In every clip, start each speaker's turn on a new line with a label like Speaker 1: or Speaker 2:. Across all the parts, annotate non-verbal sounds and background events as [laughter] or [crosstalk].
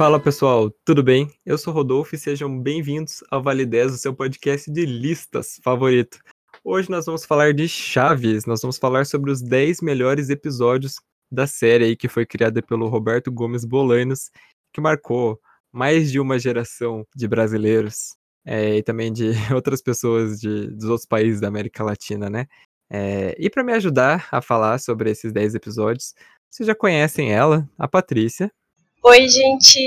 Speaker 1: Fala pessoal, tudo bem? Eu sou Rodolfo e sejam bem-vindos ao Vale 10, o seu podcast de listas favorito. Hoje nós vamos falar de Chaves, nós vamos falar sobre os 10 melhores episódios da série aí que foi criada pelo Roberto Gomes Bolanos, que marcou mais de uma geração de brasileiros é, e também de [laughs] outras pessoas de, dos outros países da América Latina, né? É, e para me ajudar a falar sobre esses 10 episódios, vocês já conhecem ela, a Patrícia.
Speaker 2: Oi, gente,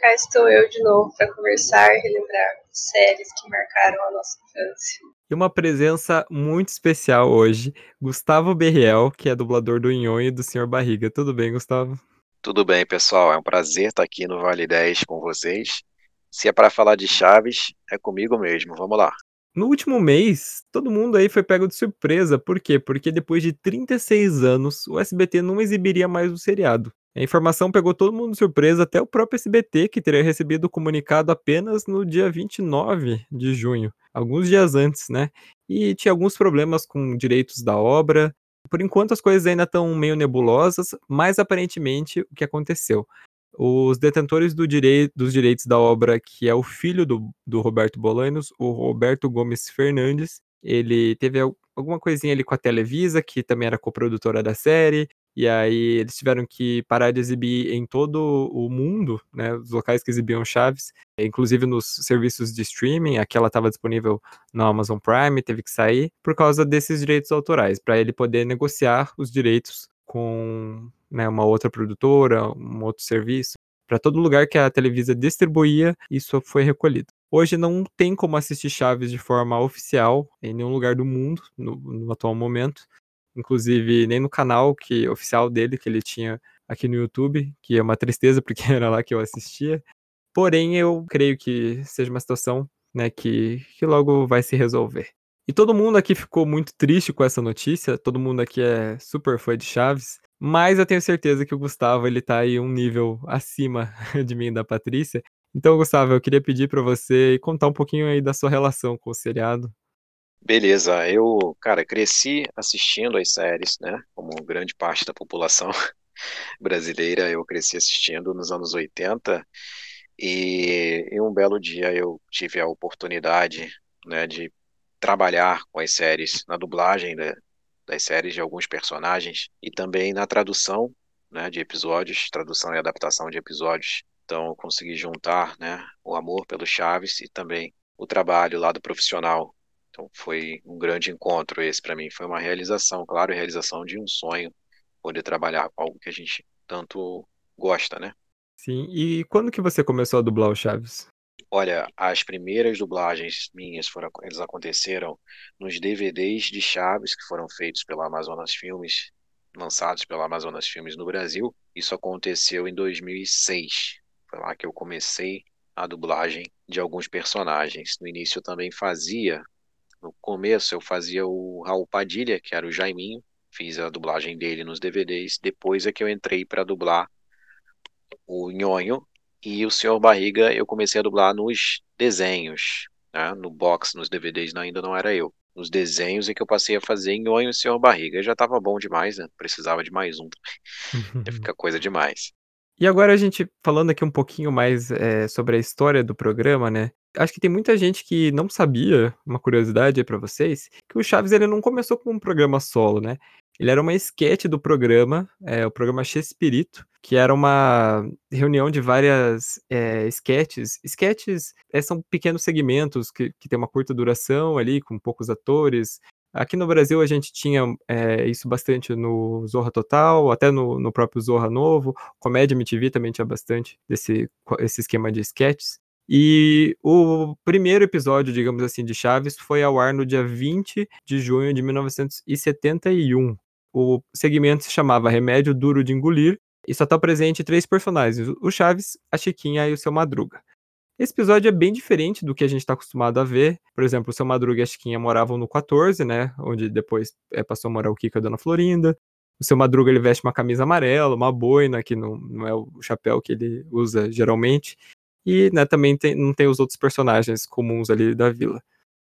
Speaker 2: cá estou eu de novo para conversar e relembrar séries que marcaram a nossa infância.
Speaker 1: E uma presença muito especial hoje, Gustavo Berriel, que é dublador do Nhonho e do Senhor Barriga. Tudo bem, Gustavo?
Speaker 3: Tudo bem, pessoal. É um prazer estar aqui no Vale 10 com vocês. Se é para falar de Chaves, é comigo mesmo. Vamos lá.
Speaker 1: No último mês, todo mundo aí foi pego de surpresa. Por quê? Porque depois de 36 anos, o SBT não exibiria mais o seriado. A informação pegou todo mundo de surpresa, até o próprio SBT, que teria recebido o comunicado apenas no dia 29 de junho, alguns dias antes, né? E tinha alguns problemas com direitos da obra. Por enquanto as coisas ainda estão meio nebulosas, mas aparentemente o que aconteceu? Os detentores do direi dos direitos da obra, que é o filho do, do Roberto Bolanos, o Roberto Gomes Fernandes, ele teve alguma coisinha ali com a Televisa, que também era coprodutora da série, e aí eles tiveram que parar de exibir em todo o mundo, né, os locais que exibiam Chaves, inclusive nos serviços de streaming, aquela estava disponível no Amazon Prime, teve que sair por causa desses direitos autorais, para ele poder negociar os direitos com né, uma outra produtora, um outro serviço. Para todo lugar que a Televisa distribuía, isso foi recolhido. Hoje não tem como assistir Chaves de forma oficial em nenhum lugar do mundo, no, no atual momento. Inclusive, nem no canal que oficial dele, que ele tinha aqui no YouTube, que é uma tristeza, [laughs] porque era lá que eu assistia. Porém, eu creio que seja uma situação né, que, que logo vai se resolver. E todo mundo aqui ficou muito triste com essa notícia, todo mundo aqui é super fã de Chaves, mas eu tenho certeza que o Gustavo ele tá aí um nível acima [laughs] de mim e da Patrícia. Então, Gustavo, eu queria pedir para você contar um pouquinho aí da sua relação com o seriado.
Speaker 3: Beleza, eu, cara, cresci assistindo as séries, né? Como grande parte da população [laughs] brasileira, eu cresci assistindo nos anos 80 e em um belo dia eu tive a oportunidade, né, de trabalhar com as séries na dublagem né, das séries de alguns personagens e também na tradução, né, de episódios, tradução e adaptação de episódios. Então eu consegui juntar, né, o amor pelo Chaves e também o trabalho lá do profissional então foi um grande encontro esse para mim, foi uma realização, claro, realização de um sonho, poder trabalhar com algo que a gente tanto gosta, né?
Speaker 1: Sim, e quando que você começou a dublar o Chaves?
Speaker 3: Olha, as primeiras dublagens minhas foram, eles aconteceram nos DVDs de Chaves que foram feitos pela Amazonas Filmes, lançados pela Amazonas Filmes no Brasil. Isso aconteceu em 2006. Foi lá que eu comecei a dublagem de alguns personagens. No início eu também fazia no começo eu fazia o Raul Padilha, que era o Jaiminho, fiz a dublagem dele nos DVDs. Depois é que eu entrei para dublar o Nhonho e o Senhor Barriga eu comecei a dublar nos desenhos, né? no box, nos DVDs ainda não era eu. Nos desenhos é que eu passei a fazer Nhonho e o Senhor Barriga. Eu já estava bom demais, né? Precisava de mais um. [laughs] Já fica coisa demais.
Speaker 1: E agora a gente falando aqui um pouquinho mais é, sobre a história do programa, né? Acho que tem muita gente que não sabia, uma curiosidade aí pra vocês, que o Chaves ele não começou com um programa solo, né? Ele era uma esquete do programa, é, o programa Chespirito, que era uma reunião de várias é, esquetes. Esquetes é, são pequenos segmentos que, que tem uma curta duração ali, com poucos atores. Aqui no Brasil a gente tinha é, isso bastante no Zorra Total, até no, no próprio Zorra Novo. Comédia MTV também tinha bastante desse esse esquema de sketches. E o primeiro episódio, digamos assim, de Chaves foi ao ar no dia 20 de junho de 1971. O segmento se chamava Remédio Duro de Engolir e só está presente três personagens: o Chaves, a Chiquinha e o seu Madruga. Esse episódio é bem diferente do que a gente está acostumado a ver. Por exemplo, o seu Madruga e a Chiquinha moravam no 14, né? Onde depois é, passou a morar o Kika e a Dona Florinda. O seu Madruga ele veste uma camisa amarela, uma boina, que não, não é o chapéu que ele usa geralmente. E né, também tem, não tem os outros personagens comuns ali da vila.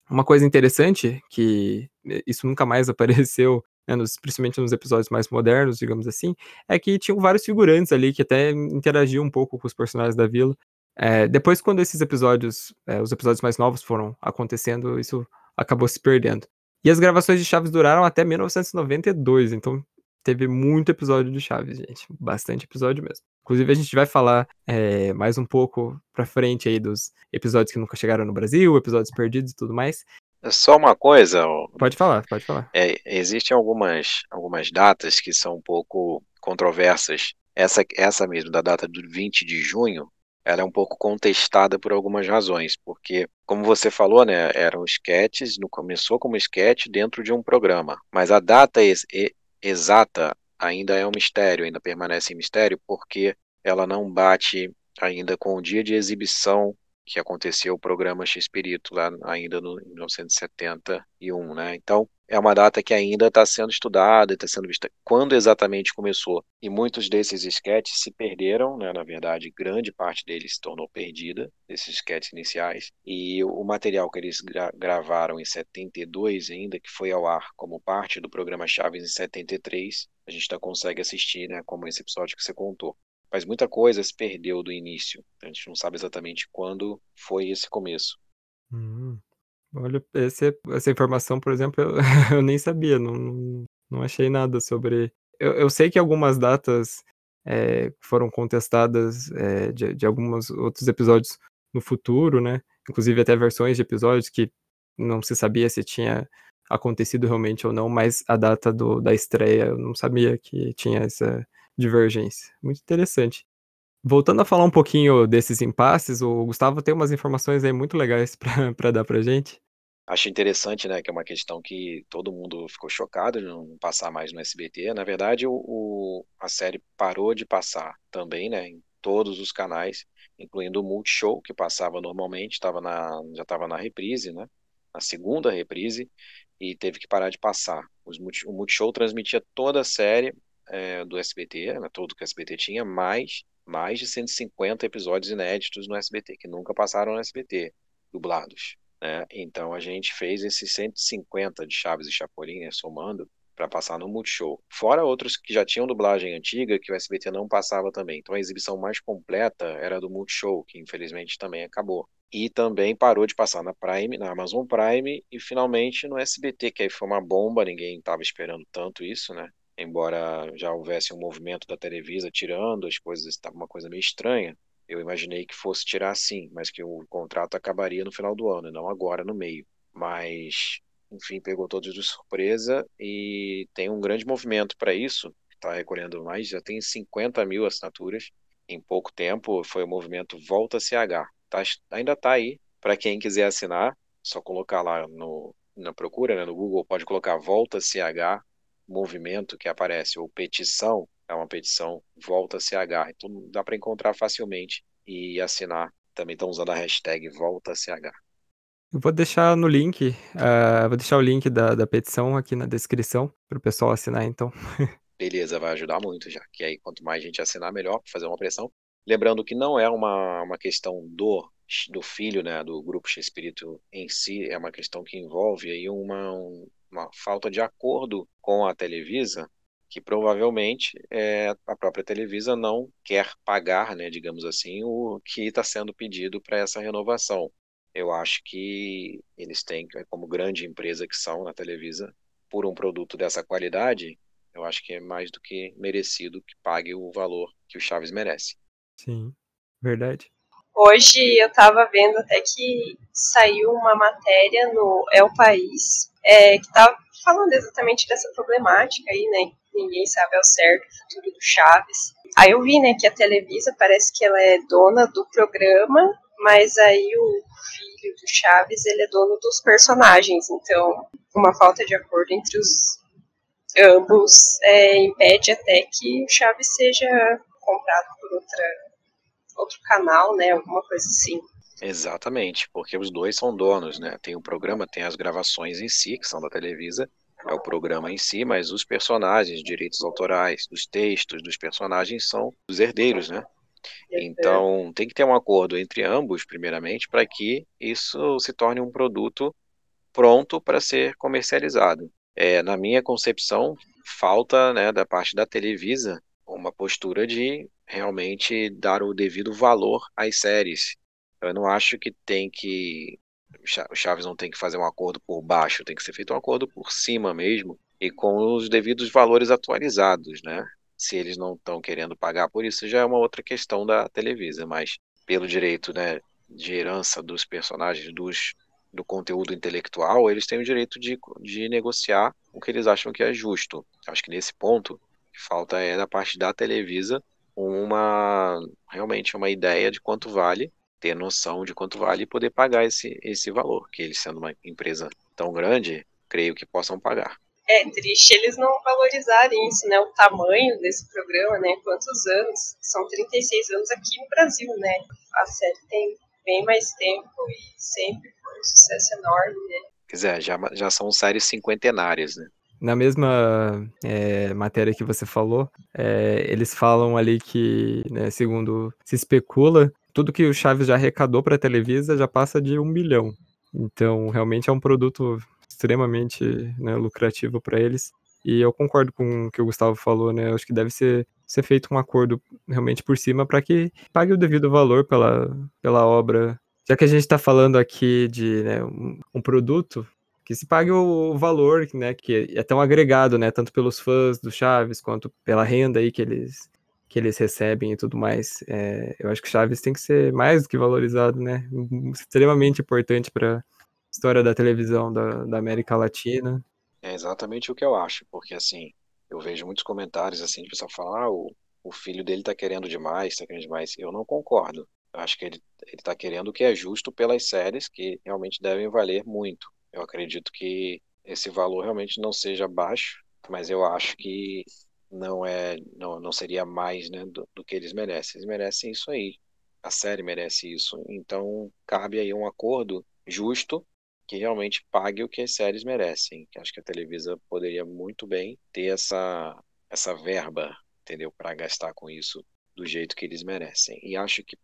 Speaker 1: Uma coisa interessante, que isso nunca mais [laughs] apareceu né, nos, principalmente nos episódios mais modernos, digamos assim, é que tinham vários figurantes ali que até interagiam um pouco com os personagens da vila. É, depois, quando esses episódios, é, os episódios mais novos foram acontecendo, isso acabou se perdendo. E as gravações de Chaves duraram até 1992, então teve muito episódio de Chaves, gente. Bastante episódio mesmo. Inclusive, a gente vai falar é, mais um pouco pra frente aí dos episódios que nunca chegaram no Brasil, episódios perdidos e tudo mais.
Speaker 3: É só uma coisa.
Speaker 1: Pode falar, pode falar.
Speaker 3: É, existem algumas, algumas datas que são um pouco controversas. Essa, essa mesmo, da data do 20 de junho, ela é um pouco contestada por algumas razões, porque, como você falou, né, eram esquetes, no, começou como esquete dentro de um programa, mas a data exata ainda é um mistério, ainda permanece em mistério, porque ela não bate ainda com o dia de exibição que aconteceu o programa X-Espírito lá ainda no 1971, né? Então, é uma data que ainda está sendo estudada, está sendo vista quando exatamente começou. E muitos desses esquetes se perderam, né? na verdade, grande parte deles se tornou perdida, desses esquetes iniciais. E o material que eles gra gravaram em 72 ainda, que foi ao ar como parte do programa Chaves em 73, a gente ainda consegue assistir, né? como esse episódio que você contou. Mas muita coisa se perdeu do início. A gente não sabe exatamente quando foi esse começo.
Speaker 1: Hum. Olha, esse, essa informação, por exemplo, eu, [laughs] eu nem sabia, não, não achei nada sobre. Eu, eu sei que algumas datas é, foram contestadas é, de, de alguns outros episódios no futuro, né? Inclusive até versões de episódios que não se sabia se tinha acontecido realmente ou não, mas a data do, da estreia eu não sabia que tinha essa divergência. Muito interessante. Voltando a falar um pouquinho desses impasses, o Gustavo tem umas informações aí muito legais [laughs] para dar pra gente.
Speaker 3: Acho interessante, né, que é uma questão que todo mundo ficou chocado de não passar mais no SBT. Na verdade, o, o a série parou de passar também, né, em todos os canais, incluindo o Multishow, que passava normalmente, tava na, já estava na reprise, né, na segunda reprise, e teve que parar de passar. Os, o Multishow transmitia toda a série é, do SBT, né, tudo que o SBT tinha, mais mais de 150 episódios inéditos no SBT, que nunca passaram no SBT, dublados. Né? Então a gente fez esses 150 de Chaves e Chapolin, né, somando, para passar no Multishow. Fora outros que já tinham dublagem antiga, que o SBT não passava também. Então a exibição mais completa era do Multishow, que infelizmente também acabou. E também parou de passar na Prime, na Amazon Prime e finalmente no SBT, que aí foi uma bomba, ninguém estava esperando tanto isso, né? embora já houvesse um movimento da Televisa tirando as coisas, estava uma coisa meio estranha. Eu imaginei que fosse tirar sim, mas que o contrato acabaria no final do ano, não agora no meio. Mas, enfim, pegou todos de surpresa e tem um grande movimento para isso. Está recolhendo mais, já tem 50 mil assinaturas em pouco tempo. Foi o movimento Volta CH. Tá, ainda está aí para quem quiser assinar. Só colocar lá no, na procura, né, no Google, pode colocar Volta CH movimento que aparece, ou petição, é uma petição volta CH. Então dá para encontrar facilmente e assinar. Também estão usando a hashtag volta CH.
Speaker 1: Eu vou deixar no link, uh, vou deixar o link da, da petição aqui na descrição para o pessoal assinar, então. [laughs]
Speaker 3: Beleza, vai ajudar muito já. Que aí quanto mais gente assinar, melhor, para fazer uma pressão. Lembrando que não é uma, uma questão do, do filho, né, do grupo X Espírito em si, é uma questão que envolve aí uma, um, uma falta de acordo com a Televisa, que provavelmente é, a própria Televisa não quer pagar, né, digamos assim, o que está sendo pedido para essa renovação. Eu acho que eles têm, como grande empresa que são na Televisa, por um produto dessa qualidade, eu acho que é mais do que merecido que pague o valor que o Chaves merece.
Speaker 1: Sim, verdade.
Speaker 2: Hoje eu estava vendo até que saiu uma matéria no É o País é, que estava falando exatamente dessa problemática aí, né? Ninguém sabe ao certo o futuro do Chaves. Aí eu vi, né, que a Televisa parece que ela é dona do programa, mas aí o filho do Chaves, ele é dono dos personagens. Então, uma falta de acordo entre os ambos é, impede até que o Chaves seja comprado por outra outro canal, né? Alguma coisa assim.
Speaker 3: Exatamente, porque os dois são donos, né? Tem o programa, tem as gravações em si, que são da Televisa, é o programa em si, mas os personagens, direitos autorais, dos textos dos personagens são os herdeiros, né? Então, tem que ter um acordo entre ambos, primeiramente, para que isso se torne um produto pronto para ser comercializado. é, na minha concepção, falta né, da parte da Televisa uma postura de realmente dar o devido valor às séries. Eu não acho que tem que. O Chaves não tem que fazer um acordo por baixo, tem que ser feito um acordo por cima mesmo e com os devidos valores atualizados, né? Se eles não estão querendo pagar por isso, já é uma outra questão da Televisa, mas pelo direito né, de herança dos personagens, dos, do conteúdo intelectual, eles têm o direito de, de negociar o que eles acham que é justo. Acho que nesse ponto, que falta é da parte da Televisa uma realmente uma ideia de quanto vale, ter noção de quanto vale e poder pagar esse, esse valor, que eles sendo uma empresa tão grande, creio que possam pagar.
Speaker 2: É triste eles não valorizarem isso, né? O tamanho desse programa, né? Quantos anos? São 36 anos aqui no Brasil, né? A série tem bem mais tempo e sempre foi um sucesso enorme, né?
Speaker 3: Quer dizer, já, já são séries cinquentenárias, né?
Speaker 1: Na mesma é, matéria que você falou, é, eles falam ali que, né, segundo se especula, tudo que o Chaves já arrecadou para a Televisa já passa de um bilhão. Então, realmente é um produto extremamente né, lucrativo para eles. E eu concordo com o que o Gustavo falou, né? Acho que deve ser, ser feito um acordo realmente por cima para que pague o devido valor pela, pela obra. Já que a gente está falando aqui de né, um, um, produto, que se pague o valor, né? Que é tão agregado, né? Tanto pelos fãs do Chaves quanto pela renda aí que eles que eles recebem e tudo mais. É, eu acho que Chaves tem que ser mais do que valorizado, né? Extremamente importante para história da televisão da, da América Latina.
Speaker 3: É exatamente o que eu acho, porque assim, eu vejo muitos comentários assim de pessoal falar, ah, o, o filho dele tá querendo demais, tá querendo demais. Eu não concordo. Eu acho que ele, ele tá querendo o que é justo pelas séries que realmente devem valer muito. Eu acredito que esse valor realmente não seja baixo, mas eu acho que não é não, não seria mais né, do, do que eles merecem. Eles merecem isso aí. A série merece isso. Então cabe aí um acordo justo que realmente pague o que as séries merecem. Acho que a Televisa poderia muito bem ter essa, essa verba, entendeu, para gastar com isso do jeito que eles merecem. E acho que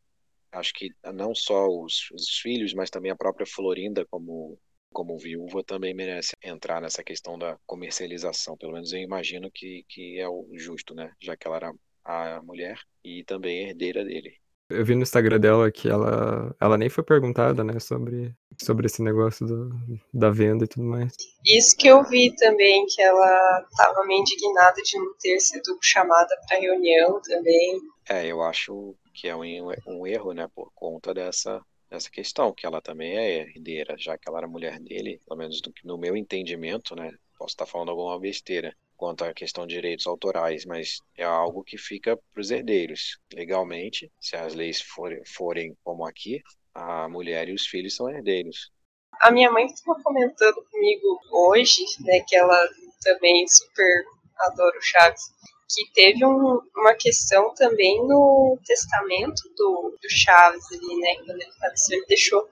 Speaker 3: acho que não só os, os filhos, mas também a própria Florinda como como viúva também merece entrar nessa questão da comercialização. Pelo menos eu imagino que, que é o justo, né? Já que ela era a mulher e também herdeira dele.
Speaker 1: Eu vi no Instagram dela que ela, ela nem foi perguntada, né, sobre, sobre esse negócio do, da venda e tudo mais.
Speaker 2: Isso que eu vi também, que ela estava meio indignada de não ter sido chamada para reunião também.
Speaker 3: É, eu acho que é um, um erro, né, por conta dessa, dessa questão, que ela também é herdeira, já que ela era mulher dele, pelo menos no meu entendimento, né, posso estar falando alguma besteira, quanto à questão de direitos autorais, mas é algo que fica para os herdeiros. Legalmente, se as leis forem, forem como aqui, a mulher e os filhos são herdeiros.
Speaker 2: A minha mãe estava comentando comigo hoje, né, que ela também super adora o Chaves, que teve um, uma questão também no testamento do, do Chaves ali, né, quando ele faleceu, ele deixou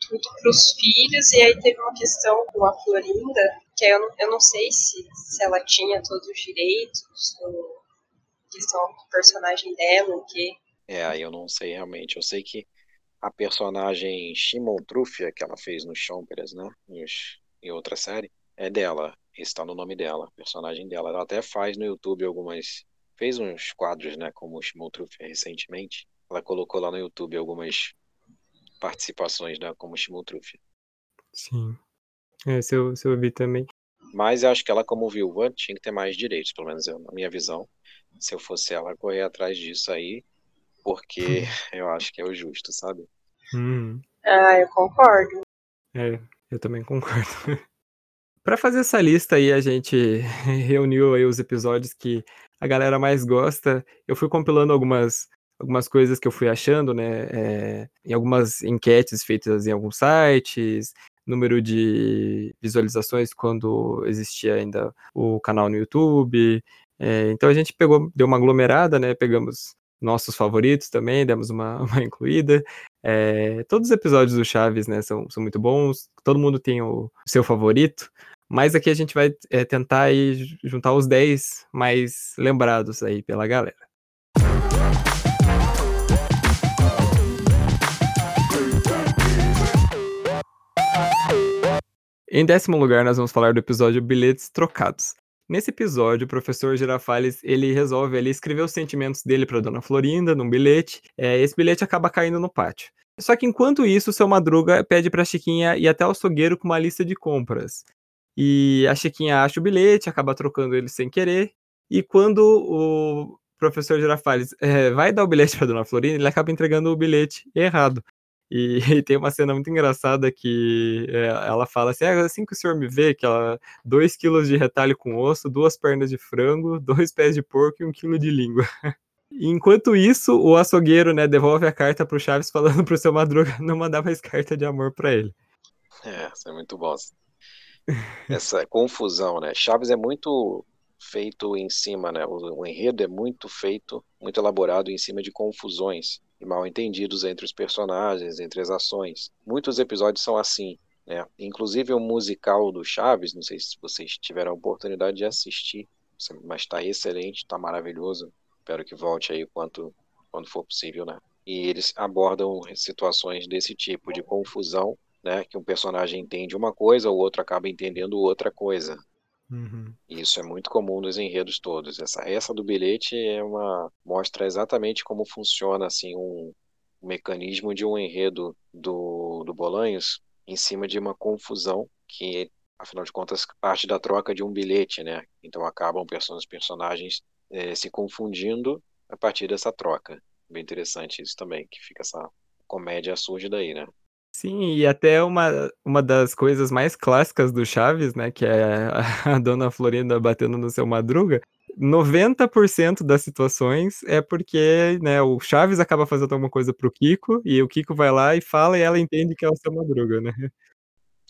Speaker 2: tudo para os filhos, e aí teve uma questão com a Florinda, que eu não, eu não sei se, se ela tinha todos os direitos, questão do personagem dela, o quê.
Speaker 3: É, aí eu não sei realmente. Eu sei que a personagem Shimon Trufia, que ela fez no Chomperas, né, em outra série, é dela, está no nome dela, personagem dela. Ela até faz no YouTube algumas, fez uns quadros, né, como Shimon Trufia recentemente. Ela colocou lá no YouTube algumas participações né, como Shimutrufi.
Speaker 1: Sim. É, se eu, se eu vi também.
Speaker 3: Mas eu acho que ela, como viúva, tinha que ter mais direitos, pelo menos eu, na minha visão. Se eu fosse ela, correr atrás disso aí, porque [laughs] eu acho que é o justo, sabe?
Speaker 1: Hum.
Speaker 2: Ah, eu concordo.
Speaker 1: É, eu também concordo. [laughs] Para fazer essa lista aí, a gente [laughs] reuniu aí os episódios que a galera mais gosta. Eu fui compilando algumas algumas coisas que eu fui achando, né, é, em algumas enquetes feitas em alguns sites, número de visualizações quando existia ainda o canal no YouTube. É, então a gente pegou, deu uma aglomerada, né, pegamos nossos favoritos também, demos uma, [laughs] uma incluída. É, todos os episódios do Chaves, né, são, são muito bons, todo mundo tem o seu favorito, mas aqui a gente vai é, tentar aí juntar os 10 mais lembrados aí pela galera. Em décimo lugar, nós vamos falar do episódio Bilhetes Trocados. Nesse episódio, o professor Girafales, ele resolve ali escrever os sentimentos dele para Dona Florinda num bilhete. É, esse bilhete acaba caindo no pátio. Só que enquanto isso, seu Madruga pede para Chiquinha ir até o açougueiro com uma lista de compras. E a Chiquinha acha o bilhete, acaba trocando ele sem querer. E quando o professor Girafales é, vai dar o bilhete para Dona Florinda, ele acaba entregando o bilhete errado. E, [laughs] e, tem uma cena muito engraçada que é, ela fala assim: ah, assim que o senhor me vê, que ela. 2 quilos de retalho com osso, duas pernas de frango, dois pés de porco e um quilo de língua. [laughs] Enquanto isso, o açougueiro, né, devolve a carta pro Chaves falando pro seu Madruga não mandar mais carta de amor para ele.
Speaker 3: É, isso é muito bom. Essa confusão, né? Chaves é muito feito em cima, né? O, o enredo é muito feito, muito elaborado em cima de confusões e mal entendidos entre os personagens, entre as ações. Muitos episódios são assim. Né? Inclusive o musical do Chaves, não sei se vocês tiveram a oportunidade de assistir, mas está excelente, está maravilhoso. Espero que volte aí quanto, quando for possível, né? E eles abordam situações desse tipo de confusão, né? Que um personagem entende uma coisa, o outro acaba entendendo outra coisa. Uhum. Isso é muito comum nos enredos todos. Essa, essa do bilhete é uma mostra exatamente como funciona assim um, um mecanismo de um enredo do, do Bolanhos em cima de uma confusão que, afinal de contas, parte da troca de um bilhete, né? Então acabam os personagens é, se confundindo a partir dessa troca. Bem interessante isso também, que fica essa comédia surge daí, né?
Speaker 1: Sim, e até uma, uma das coisas mais clássicas do Chaves, né, que é a, [laughs] dona Florinda batendo no seu Madruga, 90% das situações é porque, né, o Chaves acaba fazendo alguma coisa pro Kiko, e o Kiko vai lá e fala e ela entende que é o seu Madruga, né?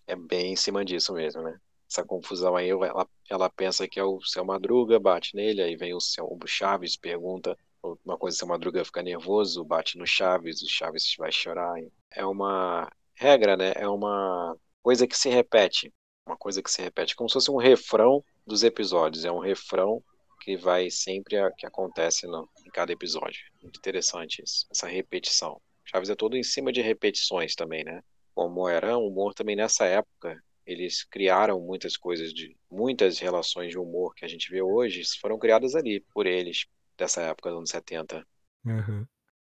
Speaker 3: É bem em cima disso mesmo, né? Essa confusão aí, ela, ela pensa que é o seu Madruga, bate nele, aí vem o, seu, o Chaves, pergunta uma coisa, seu Madruga fica nervoso, bate no Chaves, o Chaves vai chorar. É uma regra, né? É uma coisa que se repete. Uma coisa que se repete, como se fosse um refrão dos episódios. É um refrão que vai sempre, a, que acontece no, em cada episódio. Muito interessante isso, essa repetição. Chaves é todo em cima de repetições também, né? Como era o humor também nessa época, eles criaram muitas coisas de muitas relações de humor que a gente vê hoje foram criadas ali por eles dessa época dos anos 70.
Speaker 1: Uhum.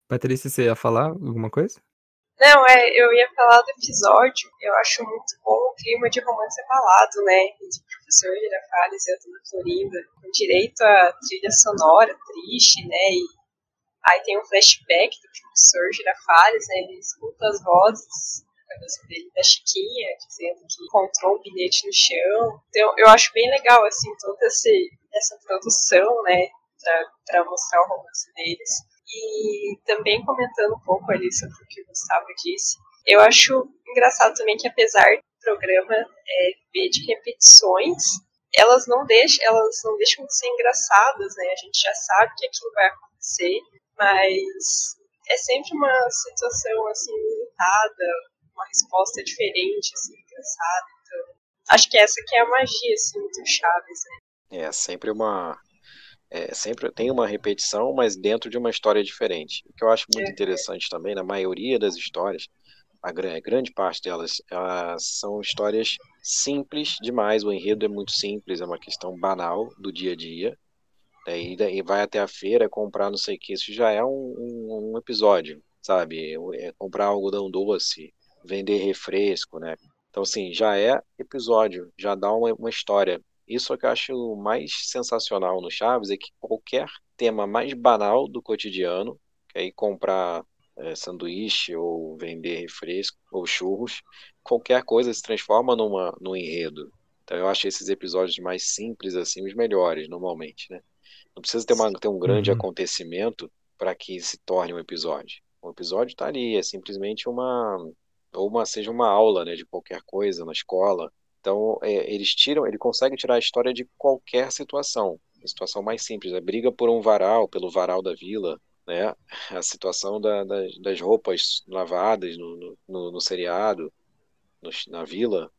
Speaker 1: Patrícia, você ia falar alguma coisa?
Speaker 2: Não, é, eu ia falar do episódio. Eu acho muito bom o clima de romance falado, né? Entre o professor Girafales e a dona Florinda, com direito a trilha sonora triste, né? E aí tem um flashback do professor Girafales, né? Ele escuta as vozes dele da Chiquinha, dizendo que encontrou um bilhete no chão. Então, eu acho bem legal, assim, toda esse, essa produção, né? Para mostrar o romance deles. E também comentando um pouco ali sobre o que o Gustavo disse, eu acho engraçado também que apesar do programa é, de repetições, elas não deixam, elas não deixam de ser engraçadas, né? A gente já sabe que aquilo vai acontecer, mas é sempre uma situação assim limitada, uma resposta diferente, assim, engraçada. Então, acho que essa que é a magia assim do Chaves, né?
Speaker 3: É sempre uma é, sempre tem uma repetição, mas dentro de uma história diferente. O que eu acho muito é. interessante também, na maioria das histórias, a grande parte delas são histórias simples demais. O enredo é muito simples, é uma questão banal do dia a dia. Daí, daí vai até a feira comprar não sei o que. Isso já é um, um, um episódio, sabe? É comprar algodão doce, vender refresco, né? Então, assim, já é episódio, já dá uma, uma história. Isso é que eu acho mais sensacional no Chaves, é que qualquer tema mais banal do cotidiano, que aí comprar é, sanduíche ou vender refresco ou churros, qualquer coisa se transforma numa, num enredo. Então eu acho esses episódios mais simples assim os melhores normalmente, né? Não precisa ter, uma, ter um grande uhum. acontecimento para que se torne um episódio. O episódio está ali, é simplesmente uma ou uma seja uma aula, né, de qualquer coisa na escola, então, é, eles tiram, ele consegue tirar a história de qualquer situação. A situação mais simples, a briga por um varal, pelo varal da vila, né? A situação da, das, das, roupas lavadas no, no, no seriado, no, na vila.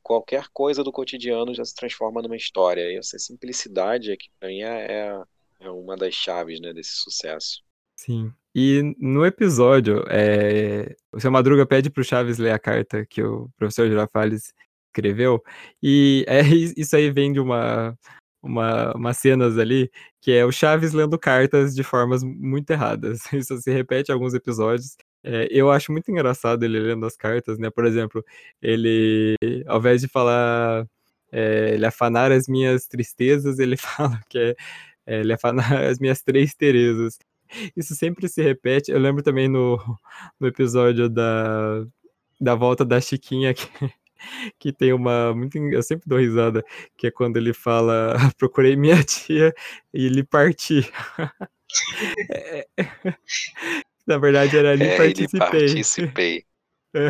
Speaker 3: Qualquer coisa do cotidiano já se transforma numa história. E essa simplicidade aqui, para mim, é, é, é uma das chaves né, desse sucesso.
Speaker 1: Sim. E no episódio, é... o seu Madruga pede pro Chaves ler a carta que o professor Girafales escreveu. E é, [laughs] isso aí vem de uma, uma, umas cenas ali, que é o Chaves lendo cartas de formas muito erradas. [laughs] Isso se repete em alguns episódios. É, eu acho muito engraçado ele lendo as cartas, né? Por exemplo, ele, ao invés de falar é, ele afanar as minhas tristezas, ele [laughs] fala que é, é ele afanar as minhas três Terezas. Isso sempre se repete. Eu lembro também no, no episódio da, da volta da Chiquinha que, [laughs] que tem uma muito eu sempre dou risada, que é quando ele fala [laughs] procurei minha [laughs] tia e lhe parti. é, na verdade era ali
Speaker 3: é,
Speaker 1: participei.
Speaker 3: participei.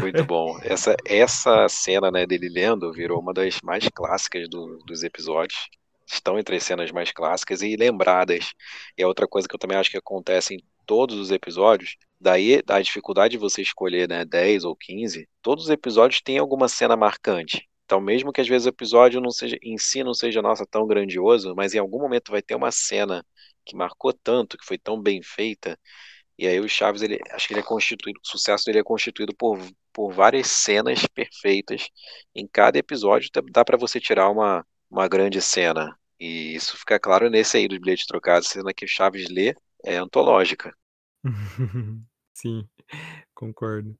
Speaker 3: Muito bom. Essa, essa cena né, dele lendo virou uma das mais clássicas do, dos episódios. Estão entre as cenas mais clássicas e lembradas. E é outra coisa que eu também acho que acontece em todos os episódios. Daí a dificuldade de você escolher né, 10 ou 15, todos os episódios têm alguma cena marcante. Então, mesmo que às vezes o episódio não seja, em si não seja nossa tão grandioso, mas em algum momento vai ter uma cena que marcou tanto, que foi tão bem feita, e aí o Chaves, ele, acho que ele é constituído, o sucesso dele é constituído por, por várias cenas perfeitas. Em cada episódio dá para você tirar uma, uma grande cena. E isso fica claro nesse aí do bilhete trocado, cena que o Chaves lê é antológica. [laughs]
Speaker 1: Sim, concordo.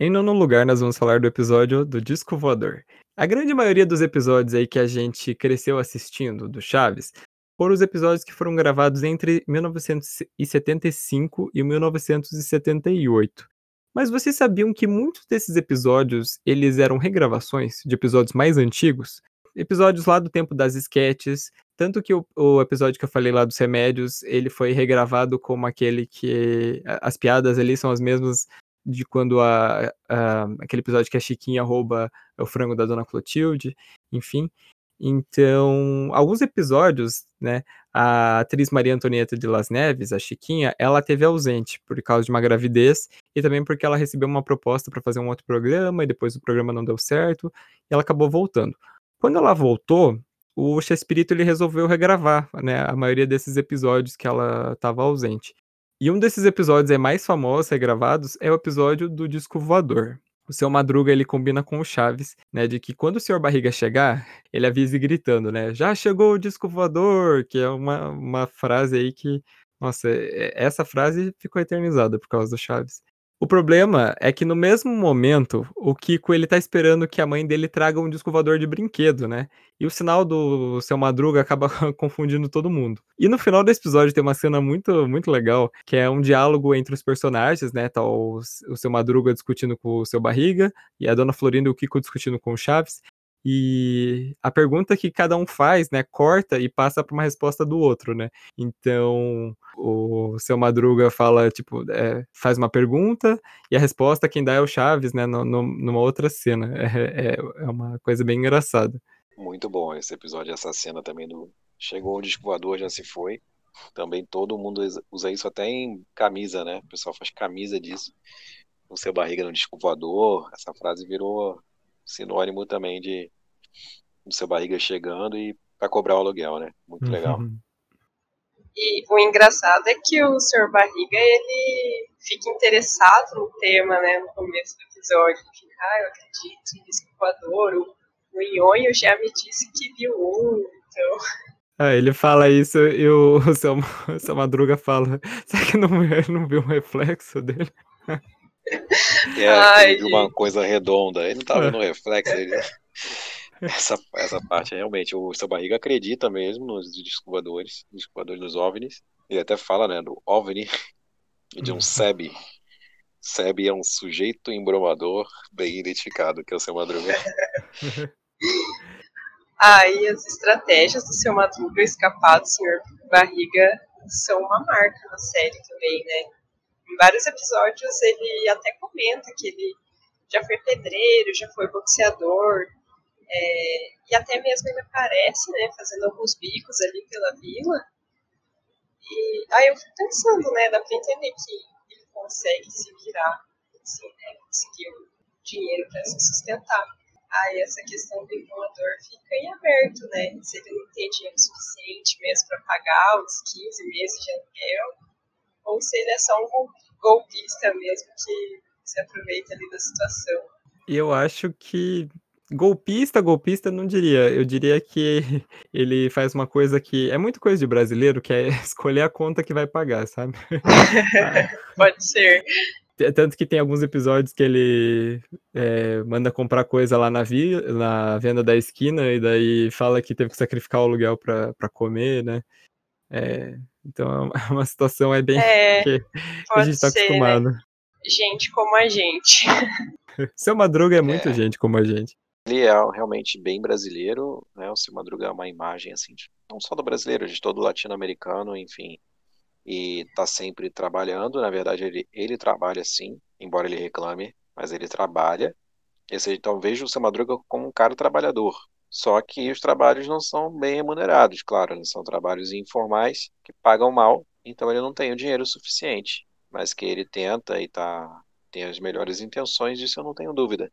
Speaker 1: Em nono lugar, nós vamos falar do episódio do Disco Voador. A grande maioria dos episódios aí que a gente cresceu assistindo do Chaves foram os episódios que foram gravados entre 1975 e 1978. Mas vocês sabiam que muitos desses episódios eles eram regravações de episódios mais antigos? Episódios lá do tempo das esquetes, tanto que o, o, episódio que eu falei lá dos remédios, ele foi regravado como aquele que as piadas ali são as mesmas de quando a, a, aquele episódio que a Chiquinha rouba o frango da Dona Clotilde, enfim. Então, alguns episódios, né, a atriz Maria Antonieta de Las Neves, a Chiquinha, ela teve ausente por causa de uma gravidez e também porque ela recebeu uma proposta para fazer um outro programa e depois o programa não deu certo e ela acabou voltando. Quando ela voltou, o Chespirito ele resolveu regravar, né, a maioria desses episódios que ela estava ausente. E um desses episódios é mais famosos, regravados, é o episódio do disco voador. O seu Madruga ele combina com o Chaves, né, de que quando o senhor Barriga chegar, ele avise gritando, né, já chegou o disco voador, que é uma, uma frase aí que, nossa, essa frase ficou eternizada por causa do Chaves. O problema é que no mesmo momento, o Kiko ele tá esperando que a mãe dele traga um disco voador de brinquedo, né? E o sinal do seu Madruga acaba [laughs] confundindo todo mundo. E no final desse episódio tem uma cena muito, muito legal, que é um diálogo entre os personagens, né? Tá o, o seu Madruga discutindo com o seu Barriga e a dona Florinda e o Kiko discutindo com o Chaves. E a pergunta que cada um faz, né, corta e passa para uma resposta do outro, né? Então, o seu Madruga fala, tipo, é, faz uma pergunta e a resposta quem dá é o Chaves, né, no, no, numa outra cena. [laughs] É, é, é, uma coisa bem engraçada.
Speaker 3: Muito bom esse episódio, essa cena também do chegou o disco voador, já se foi. Também todo mundo usa isso até em camisa, né? O pessoal faz camisa disso. O seu barriga no disco voador, essa frase virou sinônimo também de do seu barriga chegando e para cobrar o aluguel, né? Muito uhum. legal.
Speaker 2: E o engraçado é que o Sr. Barriga, ele fica interessado no tema, né, no começo do episódio. Ele fica, ah, eu acredito em escoador, o, o Ionho já me disse que viu um, então...
Speaker 1: Ah, ele fala isso e o, [laughs] o, seu, o seu Madruga fala, será que não, [laughs] não viu um reflexo dele? [laughs]
Speaker 3: É, viu uma coisa redonda, ele não tava vendo reflexo, ele... [laughs] Essa, essa parte, realmente, o seu barriga acredita mesmo nos descobridores, descobridores dos OVNIs. Ele até fala, né, do OVNI e de um SEB. SEB é um sujeito embromador bem identificado, que é o seu Madruga. [laughs]
Speaker 2: Aí ah, as estratégias do seu Madruga escapar do senhor Barriga são uma marca na série também, né? Em vários episódios ele até comenta que ele já foi pedreiro, já foi boxeador, é, e até mesmo ele aparece, né, fazendo alguns bicos ali pela vila. E aí eu fico pensando, né, dá pra entender que ele consegue se virar, assim, né, conseguir dinheiro para se sustentar. aí essa questão do enrolador fica em aberto, né? Se ele não tem dinheiro suficiente mesmo para pagar os 15 meses de aluguel, ou se ele é só um golpista mesmo que se aproveita ali da situação.
Speaker 1: E eu acho que golpista, golpista, não diria. Eu diria que [laughs] ele faz uma coisa que é muito coisa de brasileiro, que é [laughs] escolher a conta que vai pagar, sabe? [laughs]
Speaker 2: Pode ser.
Speaker 1: Tanto que tem alguns episódios que ele é, manda comprar coisa lá na, vi, na venda da esquina e daí fala que teve que sacrificar o aluguel para comer, né? É, então é uma [laughs] situação é bem
Speaker 2: é,
Speaker 1: que a gente está acostumado. Né?
Speaker 2: Gente como a gente. [laughs]
Speaker 1: Seu Madruga é muito é. gente como a gente.
Speaker 3: Ele é realmente bem brasileiro, né? O Seu Madruga é uma imagem assim, de, não só do brasileiro, de todo latino-americano, enfim e está sempre trabalhando. Na verdade, ele, ele trabalha sim, embora ele reclame, mas ele trabalha. Ou seja, então vejo o seu Madruga como um cara trabalhador. Só que os trabalhos não são bem remunerados, claro, né? são trabalhos informais que pagam mal, então ele não tem o dinheiro suficiente. Mas que ele tenta e tá, tem as melhores intenções, disso eu não tenho dúvida.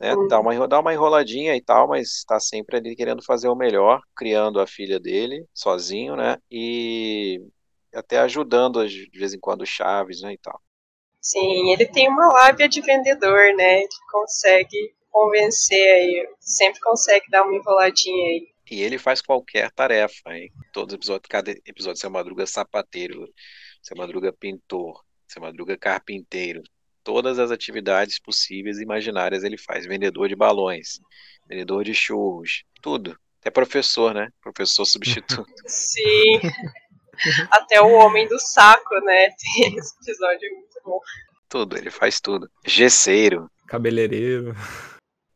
Speaker 3: Né? Dá, uma, dá uma enroladinha e tal, mas está sempre ali querendo fazer o melhor, criando a filha dele sozinho, né? E até ajudando de vez em quando Chaves, né, e tal.
Speaker 2: Sim, ele tem uma lábia de vendedor, né? Ele consegue convencer aí, sempre consegue dar uma enroladinha aí.
Speaker 3: E ele faz qualquer tarefa, hein? Todos os episódios, cada episódio, seu Madruga sapateiro, seu Madruga pintor, seu Madruga carpinteiro, todas as atividades possíveis e imaginárias ele faz. Vendedor de balões, vendedor de churros, tudo. Até professor, né? Professor substituto. [laughs]
Speaker 2: Sim. Até o Homem do Saco, né? [laughs] Tem esse episódio muito bom.
Speaker 3: Tudo, ele faz tudo. Gesseiro.
Speaker 1: Cabeleireiro.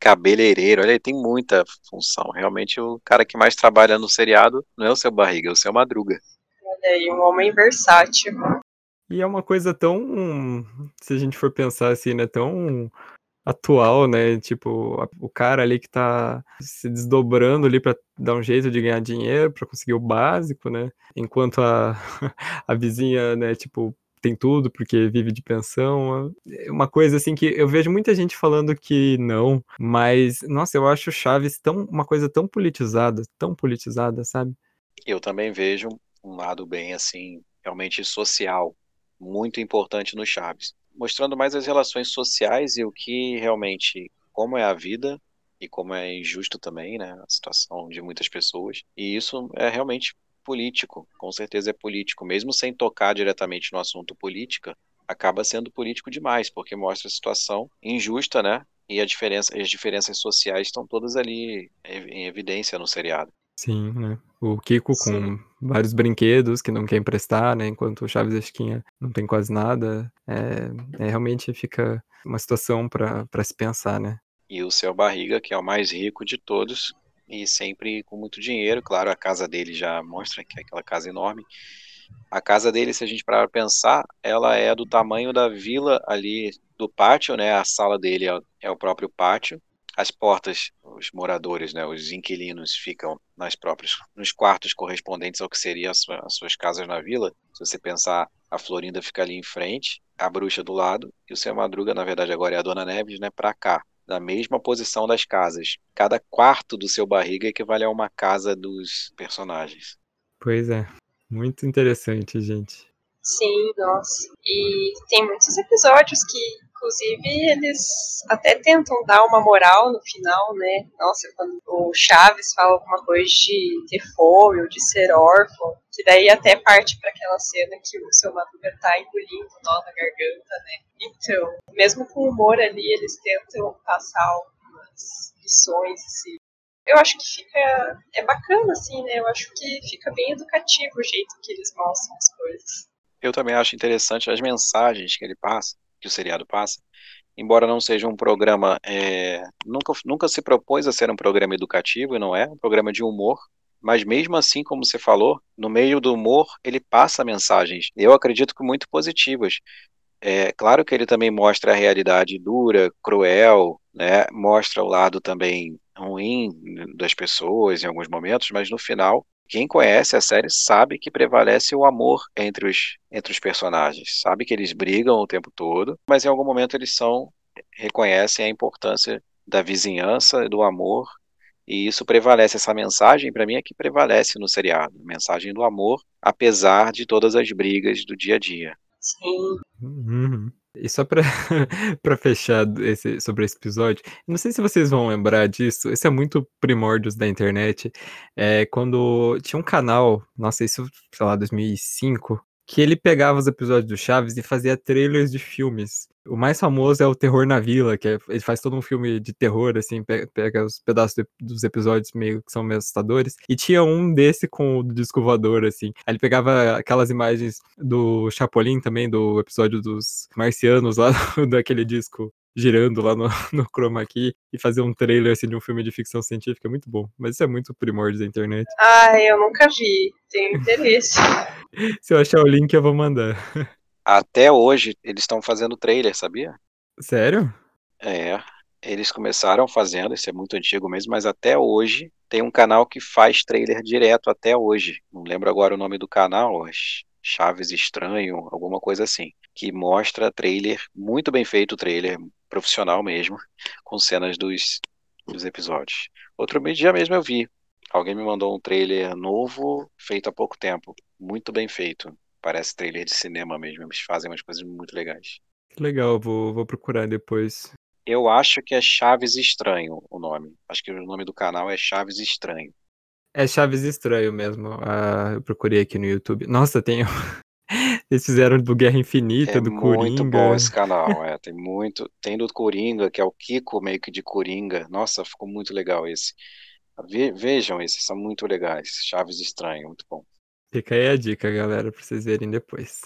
Speaker 3: Cabeleireiro, olha, ele tem muita função. Realmente, o cara que mais trabalha no seriado não é o seu barriga, é o seu madruga.
Speaker 2: Olha aí, um homem versátil.
Speaker 1: E é uma coisa tão. Se a gente for pensar assim, né? Tão atual, né? Tipo, a, o cara ali que tá se desdobrando ali para dar um jeito de ganhar dinheiro, para conseguir o básico, né? Enquanto a, [laughs] a vizinha, né, tipo, tem tudo porque vive de pensão. É uma coisa assim que eu vejo muita gente falando que não, mas nossa, eu acho Chaves tão uma coisa tão politizada, tão politizada, sabe?
Speaker 3: Eu também vejo um lado bem assim, realmente social, muito importante no Chaves mostrando mais as relações sociais e o que realmente, como é a vida e como é injusto também, né, a situação de muitas pessoas. E isso é realmente político, com certeza é político, mesmo sem tocar diretamente no assunto política, acaba sendo político demais, porque mostra a situação injusta, né? E a diferença, as diferenças sociais estão todas ali em evidência no seriado.
Speaker 1: Sim, né? O Kiko Sim. com vários brinquedos que não quer emprestar, né? Enquanto o Chaves e a Chiquinha não tem quase nada. É, é realmente fica uma situação para se pensar, né?
Speaker 3: E o seu Barriga, que é o mais rico de todos, e sempre com muito dinheiro. Claro, a casa dele já mostra que é aquela casa enorme. A casa dele, se a gente parar para pensar, ela é do tamanho da vila ali do pátio, né? A sala dele é, é o próprio pátio as portas, os moradores, né, os inquilinos ficam nas próprias, nos quartos correspondentes ao que seriam as, as suas casas na vila. Se você pensar, a Florinda fica ali em frente, a bruxa do lado, e o seu Madruga, na verdade, agora é a Dona Neves, né, para cá, na mesma posição das casas. Cada quarto do seu barriga equivale a uma casa dos personagens.
Speaker 1: Pois é, muito interessante, gente.
Speaker 2: Sim, nossa. E tem muitos episódios que Inclusive, eles até tentam dar uma moral no final, né? Nossa, quando o Chaves fala alguma coisa de ter fome ou de ser órfão, que daí até parte para aquela cena que o seu Madruga tá engolindo o nó na garganta, né? Então, mesmo com humor ali, eles tentam passar algumas lições, assim. Eu acho que fica. É bacana, assim, né? Eu acho que fica bem educativo o jeito que eles mostram as coisas.
Speaker 3: Eu também acho interessante as mensagens que ele passa que o seriado passa, embora não seja um programa, é, nunca, nunca se propôs a ser um programa educativo, e não é, um programa de humor, mas mesmo assim, como você falou, no meio do humor, ele passa mensagens, eu acredito que muito positivas. É claro que ele também mostra a realidade dura, cruel, né, mostra o lado também ruim das pessoas em alguns momentos, mas no final quem conhece a série sabe que prevalece o amor entre os, entre os personagens, sabe que eles brigam o tempo todo, mas em algum momento eles são reconhecem a importância da vizinhança, do amor, e isso prevalece, essa mensagem para mim é que prevalece no seriado, a mensagem do amor, apesar de todas as brigas do dia a dia.
Speaker 2: Sim.
Speaker 1: Uhum. E só [laughs] pra fechar esse, sobre esse episódio, não sei se vocês vão lembrar disso, esse é muito primórdios da internet, é quando tinha um canal, sei se, sei lá, 2005, que ele pegava os episódios do Chaves e fazia trailers de filmes. O mais famoso é o Terror na Vila, que é, ele faz todo um filme de terror, assim, pega, pega os pedaços de, dos episódios meio que são meio assustadores. E tinha um desse com o disco voador, assim. Aí ele pegava aquelas imagens do Chapolin também, do episódio dos marcianos lá, [laughs] daquele disco girando lá no, [laughs] no chroma key e fazer um trailer assim de um filme de ficção científica é muito bom. Mas isso é muito primórdio da internet.
Speaker 2: Ah, eu nunca vi. Tenho interesse. [laughs]
Speaker 1: Se eu achar o link, eu vou mandar.
Speaker 3: Até hoje eles estão fazendo trailer, sabia?
Speaker 1: Sério?
Speaker 3: É. Eles começaram fazendo, isso é muito antigo mesmo, mas até hoje tem um canal que faz trailer direto até hoje. Não lembro agora o nome do canal, Chaves Estranho, alguma coisa assim, que mostra trailer, muito bem feito trailer, profissional mesmo, com cenas dos, dos episódios. Outro dia mesmo eu vi, alguém me mandou um trailer novo, feito há pouco tempo, muito bem feito, parece trailer de cinema mesmo, eles fazem umas coisas muito legais.
Speaker 1: Legal, vou, vou procurar depois.
Speaker 3: Eu acho que é Chaves Estranho o nome. Acho que o nome do canal é Chaves Estranho.
Speaker 1: É Chaves Estranho mesmo. Ah, eu procurei aqui no YouTube. Nossa, tem. [laughs] Eles fizeram do Guerra Infinita,
Speaker 3: É
Speaker 1: do
Speaker 3: muito bom esse
Speaker 1: Coringa.
Speaker 3: canal, é, tem muito, tem do Coringa, que é o Kiko meio que de Coringa. Nossa, ficou muito legal esse. Ve- vejam esses, são muito legais. Chaves Estranho, muito bom.
Speaker 1: Fica aí a dica, galera, pra vocês verem depois.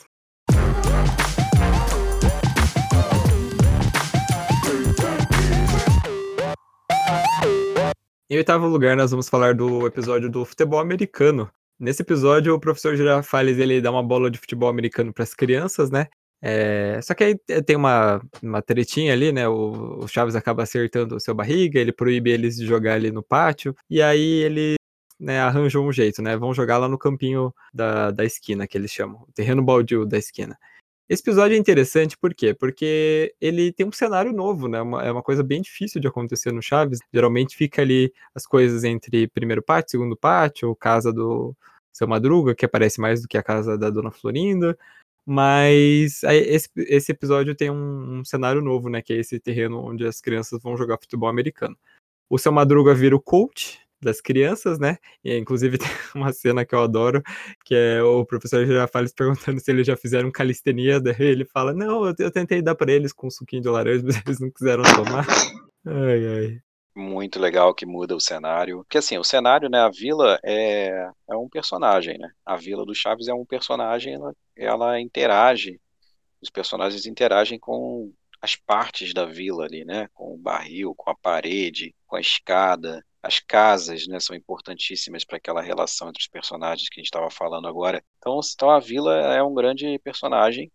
Speaker 1: Em oitavo lugar, nós vamos falar do episódio do futebol americano. Nesse episódio, o professor Girafales ele dá uma bola de futebol americano para as crianças, né? É, só que aí te- tem uma, uma tretinha ali, né? O, o Chaves acaba acertando o seu barriga, ele proíbe eles de jogar ali no pátio, e aí ele né, arranjam um jeito, né? Vão jogar lá no campinho da, da esquina, que eles chamam, o terreno baldio da esquina. Esse episódio é interessante por quê? Porque ele tem um cenário novo, né? Uma- é uma coisa bem difícil de acontecer no Chaves. Geralmente fica ali as coisas entre primeiro pátio, segundo pátio, ou casa do seu Madruga, que aparece mais do que a casa da Dona Florinda. Mas esse, esse episódio tem um, um cenário novo, né? Que é esse terreno onde as crianças vão jogar futebol americano. O seu Madruga vira o coach das crianças, né? E inclusive [laughs] tem uma cena que eu adoro, que é o professor Girafales perguntando se eles já fizeram calistenia, daí ele fala, não, eu, eu tentei dar pra eles com um suquinho de laranja, [laughs] mas eles não quiseram tomar. Ai, ai.
Speaker 3: Muito legal que muda o cenário. Porque assim, o cenário, né, a vila é, é um personagem, né? A vila do Chaves é um personagem, ela, ela interage, os personagens interagem com as partes da vila ali, né? Com o barril, com a parede, com a escada. As casas, né, são importantíssimas para aquela relação entre os personagens que a gente estava falando agora. Então, então a vila é um grande personagem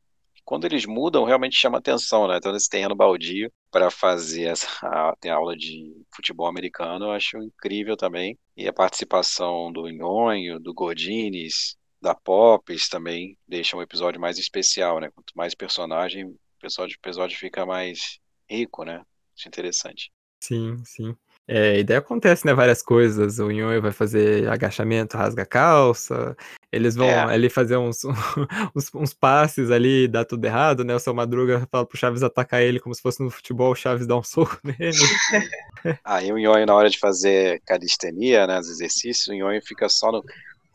Speaker 3: quando eles mudam, realmente chama atenção, né? Então, nesse terreno baldio, para fazer essa [laughs] tem aula de futebol americano, eu acho incrível também. E a participação do Nhonho, do Godines, da Pops também deixa um episódio mais especial, né? Quanto mais personagem, o episódio, o episódio fica mais rico, né? Acho interessante.
Speaker 1: Sim, sim. É, e daí acontece, né, várias coisas. O Nhonho vai fazer agachamento, rasga a calça. Eles vão
Speaker 3: É.
Speaker 1: ali fazer uns, [laughs] uns, uns passes ali, dá tudo errado, né? O seu Madruga fala pro Chaves atacar ele como se fosse no futebol, o Chaves dá um [laughs] soco nele. [laughs]
Speaker 3: Aí o Nhonho, na hora de fazer calistenia, né, os exercícios, o Nhonho fica só no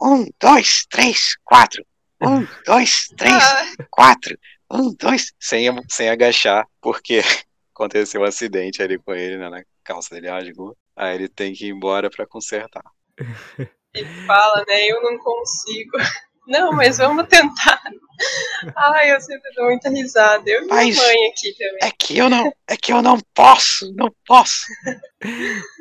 Speaker 3: um, dois, três, quatro. Um, dois, três,
Speaker 2: Ah,
Speaker 3: quatro, um, dois, sem, sem agachar, porque aconteceu um acidente ali com ele, né, calça dele rasgou. Aí ele tem que ir embora pra consertar.
Speaker 2: ele fala, né? Eu não consigo. [laughs] Não, mas vamos tentar. [laughs] Ai, eu sempre dou muita risada. Eu e minha
Speaker 3: Mas-
Speaker 2: mãe aqui também.
Speaker 3: É que eu não, é que eu não posso, não posso. [laughs]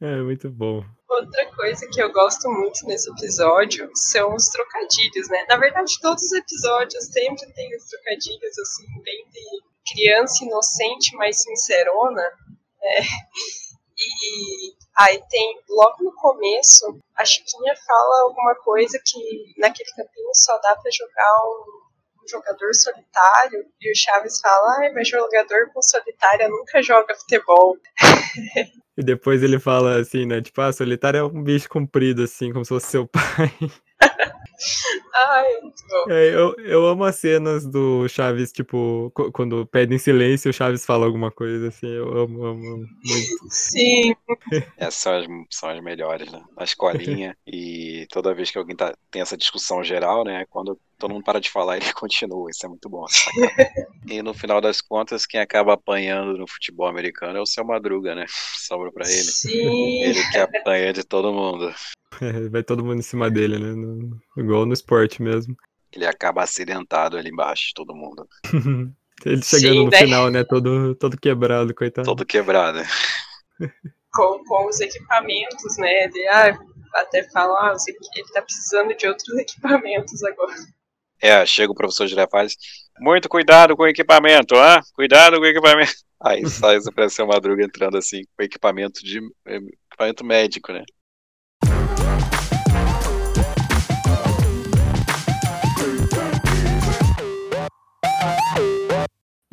Speaker 1: É muito bom.
Speaker 2: Outra coisa que eu gosto muito nesse episódio são os trocadilhos, né? Na verdade, todos os episódios sempre tem os trocadilhos, assim, bem de criança inocente, mas sincerona. Né? E aí tem, logo no começo, a Chiquinha fala alguma coisa que naquele campinho só dá pra jogar um, jogador solitário e o Chaves fala, ai, mas jogador com solitária nunca joga futebol. [laughs]
Speaker 1: E depois ele fala assim, né? Tipo, ah, solitário é um bicho comprido, assim, como se fosse seu pai.
Speaker 2: Ai.
Speaker 1: É, eu, eu amo as cenas do Chaves, tipo, quando pedem silêncio o Chaves fala alguma coisa, assim, eu amo, amo, amo muito.
Speaker 2: Sim.
Speaker 3: Essas são as, são as melhores, né? Na escolinha. e toda vez que alguém tá, tem essa discussão geral, né? Quando todo mundo para de falar, [laughs] ele continua. Isso é muito bom. e no final das contas, quem acaba apanhando no futebol americano é o seu Madruga, né? [laughs] Sobra pra ele.
Speaker 2: Sim.
Speaker 3: Ele que apanha de todo mundo.
Speaker 1: É, [laughs] vai todo mundo em cima dele, né? No, igual no esporte mesmo.
Speaker 3: Ele acaba acidentado ali embaixo todo mundo. [laughs]
Speaker 1: ele chegando
Speaker 2: Sim,
Speaker 1: no
Speaker 2: né?
Speaker 1: final, né? Todo, todo quebrado, coitado.
Speaker 3: Todo quebrado.
Speaker 2: Com, com os equipamentos, né? Ele ah, até fala, ah, ele tá precisando de outros [laughs] equipamentos agora.
Speaker 3: É, chega o professor Girafales. Muito cuidado com o equipamento, ah? Cuidado com o equipamento. Aí sai pra ser o Madruga entrando assim, com equipamento de eh, equipamento médico, né?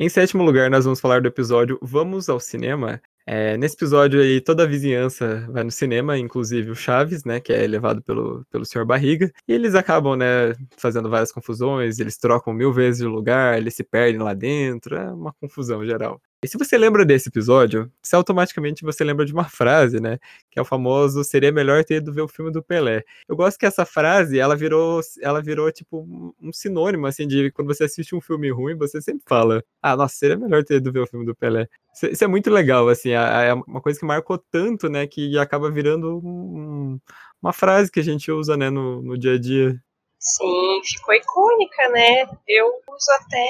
Speaker 1: Em sétimo lugar, nós vamos falar do episódio Vamos ao Cinema. É, nesse episódio aí, toda a vizinhança vai no cinema, inclusive o Chaves, né, que é levado pelo, pelo Sr. Barriga, e eles acabam, né, fazendo várias confusões, eles trocam mil vezes de lugar, eles se perdem lá dentro, é uma confusão geral. E se você lembra desse episódio, se automaticamente você lembra de uma frase, né, que é o famoso seria melhor ter ido ver o filme do Pelé. Eu gosto que essa frase, ela virou, ela virou tipo um- sinônimo, assim, de quando você assiste um filme ruim, você sempre fala, ah, nossa, seria melhor ter ido ver o filme do Pelé. Isso, é muito legal, assim, é uma coisa que marcou tanto, né, que acaba virando um- uma frase que a gente usa, né, no, no dia a dia.
Speaker 2: Sim, ficou icônica, né? Eu uso até,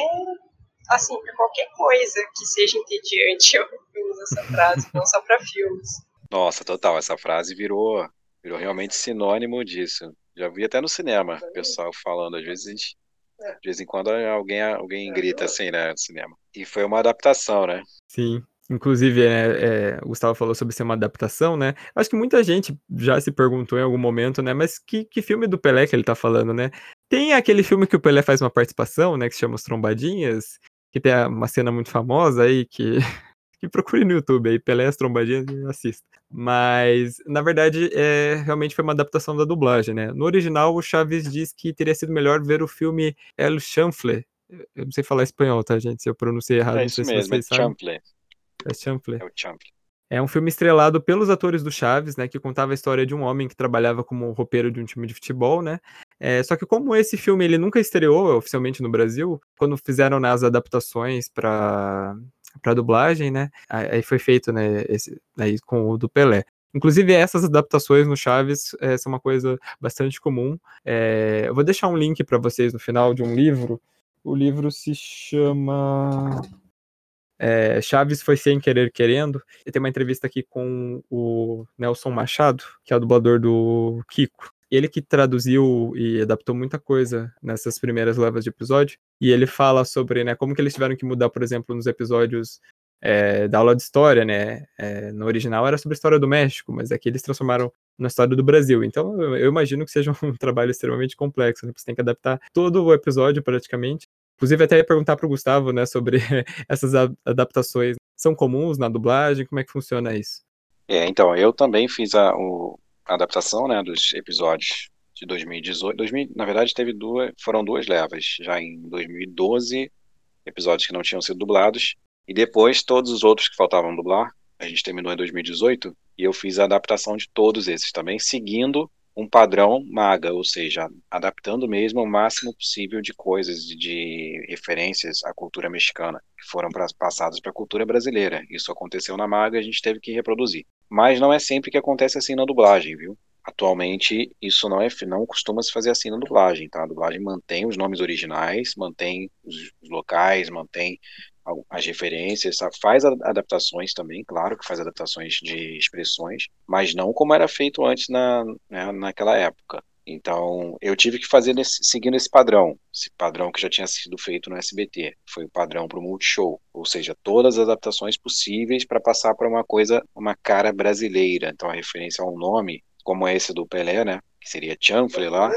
Speaker 2: assim, pra qualquer coisa que seja entediante, eu, [laughs] eu uso essa frase, não só pra filmes.
Speaker 3: Nossa, total, essa frase virou, virou realmente sinônimo disso. Já vi até no cinema, o pessoal falando, às vezes, a gente- de vez em quando alguém, alguém grita assim, né, no cinema. E foi uma adaptação, né?
Speaker 1: Sim. Inclusive, é, é, o Gustavo falou sobre ser uma adaptação, né? Acho que muita gente já se perguntou em algum momento, né? Mas que, que filme do Pelé que ele tá falando, né? Tem aquele filme que o Pelé faz uma participação, né? Que se chama Os Trombadinhas, que tem uma cena muito famosa aí, que, [laughs] que procure no YouTube aí, Pelé as Trombadinhas e assista. Mas, na verdade, é, realmente foi uma adaptação da dublagem, né? No original, o Chaves diz que teria sido melhor ver o filme El Chanfle. Eu não sei falar espanhol, tá, gente? Se eu pronunciei errado,
Speaker 3: É
Speaker 1: não sei se
Speaker 3: mesmo, é
Speaker 1: vocês sabem. É Chanfle.
Speaker 3: É o.
Speaker 1: É um filme estrelado pelos atores do Chaves, né, que contava a história de um homem que trabalhava como roupeiro de um time de futebol, né? É, só que como esse filme ele nunca estreou oficialmente no Brasil, quando fizeram né, as adaptações para para dublagem, né? Aí foi feito, né, esse, aí com o do Pelé. Inclusive essas adaptações no Chaves é, são uma coisa bastante comum. É, eu vou deixar um link para vocês no final de um livro. O livro se chama é, Chaves foi sem querer querendo. E tem uma entrevista aqui com o Nelson Machado, que é o dublador do Kiko. Ele que traduziu e adaptou muita coisa nessas primeiras levas de episódio. E ele fala sobre né, como que eles tiveram que mudar, por exemplo, nos episódios é, da aula de história, né? É, no original era sobre a história do México, mas aqui eles transformaram na história do Brasil. Então eu, imagino que seja [laughs] um trabalho extremamente complexo, né? Você tem que adaptar todo o episódio praticamente. Inclusive, até ia perguntar para o Gustavo, né, sobre [laughs] essas adaptações. São comuns na dublagem? Como é que funciona isso?
Speaker 3: É, então, eu também fiz a, o- adaptação, né, dos episódios de 2018. 2000, na verdade, teve duas, foram duas levas, já em 2012, episódios que não tinham sido dublados, e depois todos os outros que faltavam dublar, a gente terminou em 2018, e eu fiz a adaptação de todos esses também, seguindo um padrão maga, ou seja, adaptando mesmo o máximo possível de coisas, de, referências à cultura mexicana, que foram passadas para a cultura brasileira. Isso aconteceu na maga e a gente teve que reproduzir. Mas não é sempre que acontece assim na dublagem, viu? Atualmente, isso não é não costuma se fazer assim na dublagem, tá? A dublagem mantém os nomes originais, mantém os, locais, mantém as referências, sabe? faz a- adaptações também, claro que faz adaptações de expressões, mas não como era feito antes na, né, naquela época. Então, eu tive que fazer nesse, seguindo esse padrão, esse padrão que já tinha sido feito no SBT. Foi o padrão para o Multishow, ou seja, todas as adaptações possíveis para passar para uma coisa, uma cara brasileira. Então, a referência a um nome, como esse do Pelé, né, que seria Chanfle lá,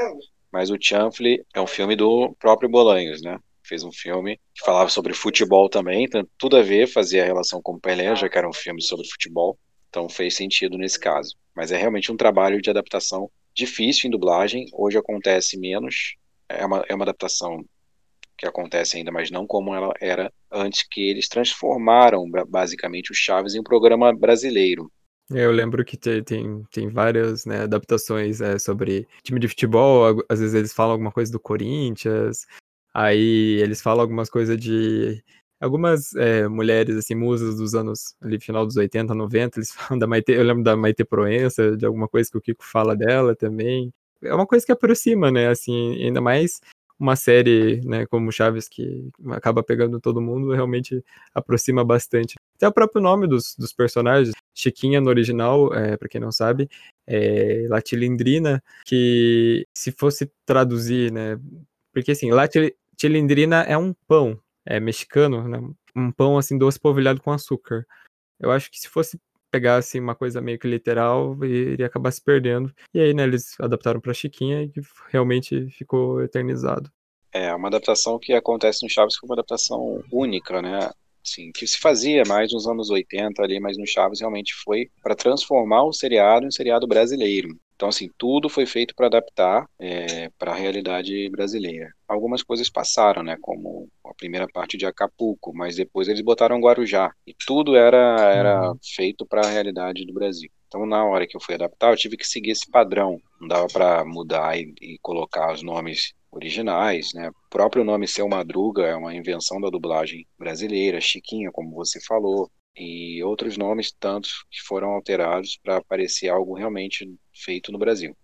Speaker 3: mas o Chanfle é um filme do próprio Bolanhos, né? fez um filme que falava sobre futebol também, então, tudo a ver, fazia relação com Pelé, já que era um filme sobre futebol, então fez sentido nesse caso. Mas é realmente um trabalho de adaptação difícil em dublagem, hoje acontece menos, é uma, é uma adaptação que acontece ainda, mas não como ela era antes que eles transformaram basicamente o Chaves em um programa brasileiro.
Speaker 1: Eu lembro que tem, tem, tem várias né, adaptações é, sobre time de futebol, às vezes eles falam alguma coisa do Corinthians, aí eles falam algumas coisas de algumas é, mulheres, assim, musas dos anos ali, final dos 80, 90, eles [laughs] falam da Maite, eu lembro da Maite Proença, de alguma coisa que o Kiko fala dela também. É uma coisa que aproxima, né, assim, ainda mais uma série, né, como Chaves, que acaba pegando todo mundo, realmente aproxima bastante. Até o próprio nome dos, dos personagens, Chiquinha no original, é, para quem não sabe, é Latilindrina, que se fosse traduzir, né, porque assim, Latilindrina é um pão, é mexicano, né, um pão assim doce polvilhado com açúcar. Eu acho que se fosse pegar assim uma coisa meio que literal, iria acabar se perdendo. E aí, né, eles adaptaram para Chiquinha e realmente ficou eternizado.
Speaker 3: É, uma adaptação que acontece no Chaves foi uma adaptação única, né? Assim, que se fazia mais nos anos 80 ali, mas no Chaves realmente foi para transformar o seriado em um seriado brasileiro. Então, assim, tudo foi feito para adaptar é, para a realidade brasileira. Algumas coisas passaram, né, como a primeira parte de Acapulco, mas depois eles botaram Guarujá. E tudo era, era uhum. feito para a realidade do Brasil. Então, na hora que eu fui adaptar, eu tive que seguir esse padrão. Não dava para mudar e, e, colocar os nomes originais, né? O próprio nome Seu Madruga é uma invenção da dublagem brasileira, Chiquinha, como você falou, e outros nomes tantos que foram alterados para parecer algo realmente feito no Brasil.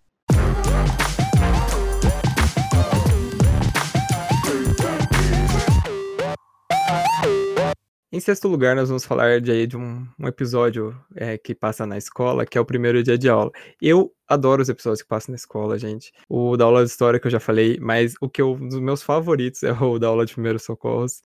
Speaker 1: Em sexto lugar, nós vamos falar de, de um, um episódio é, que passa na escola, que é o primeiro dia de aula. Eu adoro os episódios que passam na escola, gente. O da aula de história que eu já falei, mas o que eu, um dos meus favoritos é o da aula de primeiros socorros.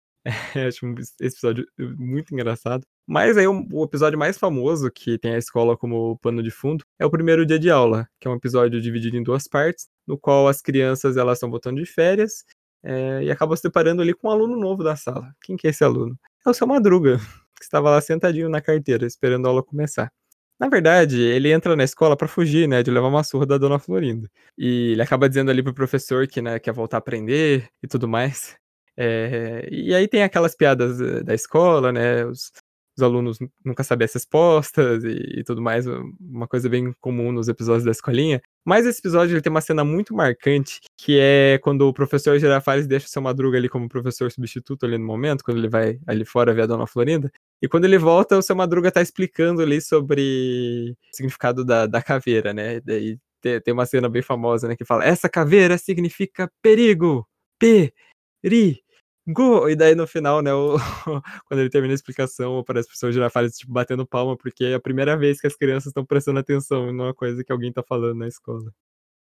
Speaker 1: É, acho esse episódio muito engraçado. Mas aí o, o, episódio mais famoso, que tem a escola como pano de fundo, é o primeiro dia de aula, que é um episódio dividido em duas partes, no qual as crianças elas estão voltando de férias é, e acabam se deparando ali com um aluno novo da sala. Quem que é esse aluno? É o seu Madruga, [laughs] que estava lá sentadinho na carteira, esperando a aula começar. Na verdade, ele entra na escola para fugir, né, de levar uma surra da dona Florinda. E ele acaba dizendo ali pro professor que, né, quer voltar a aprender e tudo mais. É, e aí tem aquelas piadas eh, da escola, né, os, os alunos nunca sabem as respostas e, e, tudo mais, uma coisa bem comum nos episódios da escolinha. Mas esse episódio ele tem uma cena muito marcante, que é quando o professor Girafales deixa o seu Madruga ali como professor substituto ali no momento, quando ele vai ali fora ver a Dona Florinda. E quando ele volta, o seu Madruga tá explicando ali sobre o significado da, da caveira, né? Daí tem uma cena bem famosa, né, que fala: "Essa caveira significa perigo. P-ri Go! E daí no final, né, o, [laughs] quando ele termina a explicação, aparece o professor Girafales, tipo, batendo palma, porque é a primeira vez que as crianças estão prestando atenção numa coisa que alguém tá falando na escola.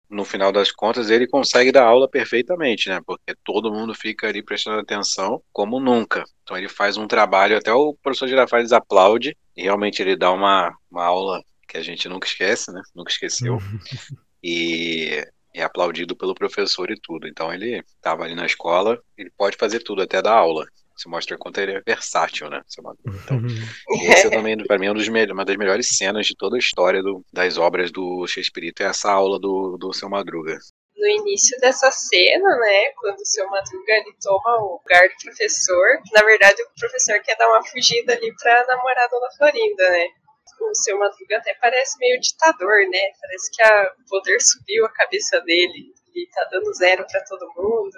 Speaker 3: No final das contas, ele consegue dar aula perfeitamente, né? Porque todo mundo fica ali prestando atenção como nunca. Então ele faz um trabalho, até o professor Girafales aplaude, e realmente ele dá uma, uma aula que a gente nunca esquece, né? Nunca esqueceu. [laughs] e é aplaudido pelo professor e tudo. Então ele estava ali na escola, ele pode fazer tudo, até dar aula. Isso mostra quanto ele é versátil, né? Então, [laughs] esse é também, para mim, é um dos uma das melhores cenas de toda a história do, das obras do Shakespeare, é essa aula do, do Seu Madruga.
Speaker 2: No início dessa cena, né, quando o Seu Madruga ele toma o lugar do professor, na verdade o professor quer dar uma fugida ali pra namorada da Florinda, né? O seu Madruga até parece meio ditador, né? Parece que a, o poder subiu a cabeça dele. Ele tá dando zero para todo mundo.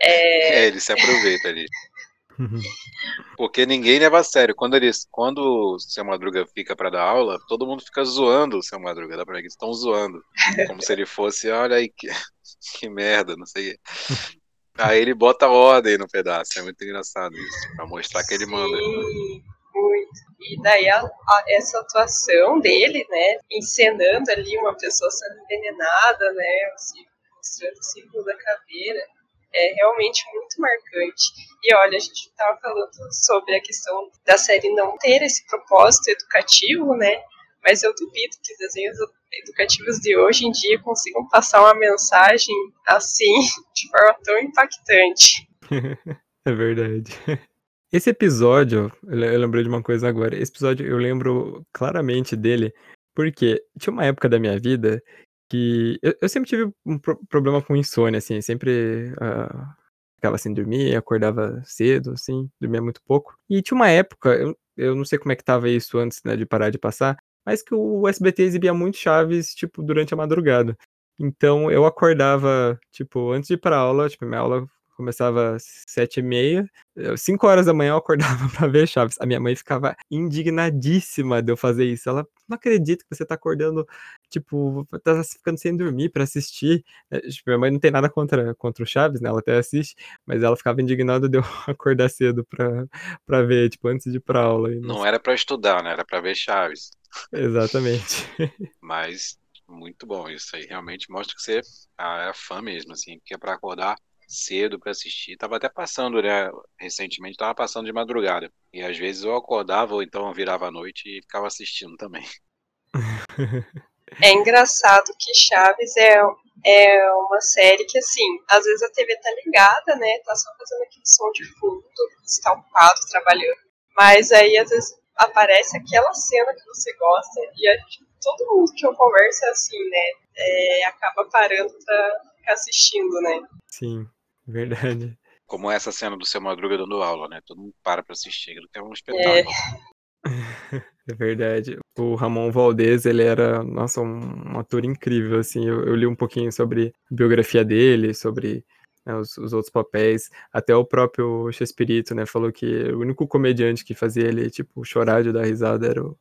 Speaker 3: É... é, ele se aproveita ali. [laughs] Porque ninguém leva a sério. Quando eles, quando o seu Madruga fica para dar aula, todo mundo fica zoando o seu Madruga. Dá pra ver que estão zoando. Como se ele fosse, olha aí que, [laughs] que merda, não sei. Aí ele bota ordem no pedaço. É muito engraçado isso. Pra mostrar que ele manda.
Speaker 2: Muito. E daí a, a, essa atuação dele, né, encenando ali uma pessoa sendo envenenada, né, mostrando o símbolo da caveira, é realmente muito marcante. E olha, a gente estava falando sobre a questão da série não ter esse propósito educativo, né, mas eu duvido que os desenhos educativos de hoje em dia consigam passar uma mensagem assim, [laughs] de forma tão impactante. [laughs]
Speaker 1: é verdade. Esse episódio, eu lembrei de uma coisa agora. Esse episódio eu lembro claramente dele, porque tinha uma época da minha vida que eu, eu sempre tive um pro problema com insônia, assim, sempre uh, ficava sem dormir, acordava cedo, assim, dormia muito pouco. E tinha uma época, eu, eu não sei como é que tava isso antes, né, de parar de passar, mas que o SBT exibia muito Chaves, tipo, durante a madrugada. Então eu acordava, tipo, antes de ir pra aula, tipo, minha aula começava às sete e meia, cinco horas da manhã eu acordava [laughs] pra ver Chaves. A minha mãe ficava indignadíssima de eu fazer isso. Ela, não acredita que você tá acordando, tipo, tá ficando sem dormir pra assistir. É, tipo, minha mãe não tem nada contra, contra o Chaves, né, ela até assiste, mas ela ficava indignada de eu [laughs] acordar cedo pra, pra ver, tipo, antes de ir pra aula.
Speaker 3: Não era pra estudar, né, era pra ver Chaves.
Speaker 1: Exatamente. [laughs]
Speaker 3: mas muito bom isso aí. Realmente mostra que você é fã mesmo, assim, porque é pra acordar cedo para assistir. Tava até passando, né? Recentemente tava passando de madrugada. E às vezes eu acordava ou então eu virava à noite e ficava assistindo também.
Speaker 2: É engraçado que Chaves é, é uma série que, assim, às vezes a TV tá ligada, né? Tá só fazendo aquele som de fundo, está ocupado, trabalhando. Mas aí, às vezes, aparece aquela cena que você gosta e a gente, todo mundo que eu converso é assim, né? É, acaba parando pra ficar assistindo, né?
Speaker 1: Sim. Verdade.
Speaker 3: Como essa cena do seu Madruga dando aula, né? Todo mundo para pra assistir, que é um espetáculo.
Speaker 1: É. [laughs] é verdade. O Ramon Valdez, ele era, nossa, um, um ator incrível, assim. Eu, eu, li um pouquinho sobre a biografia dele, sobre né, os, os, outros papéis. Até o próprio Chespirito, né, falou que o único comediante que fazia ele, tipo, chorar de dar risada era o,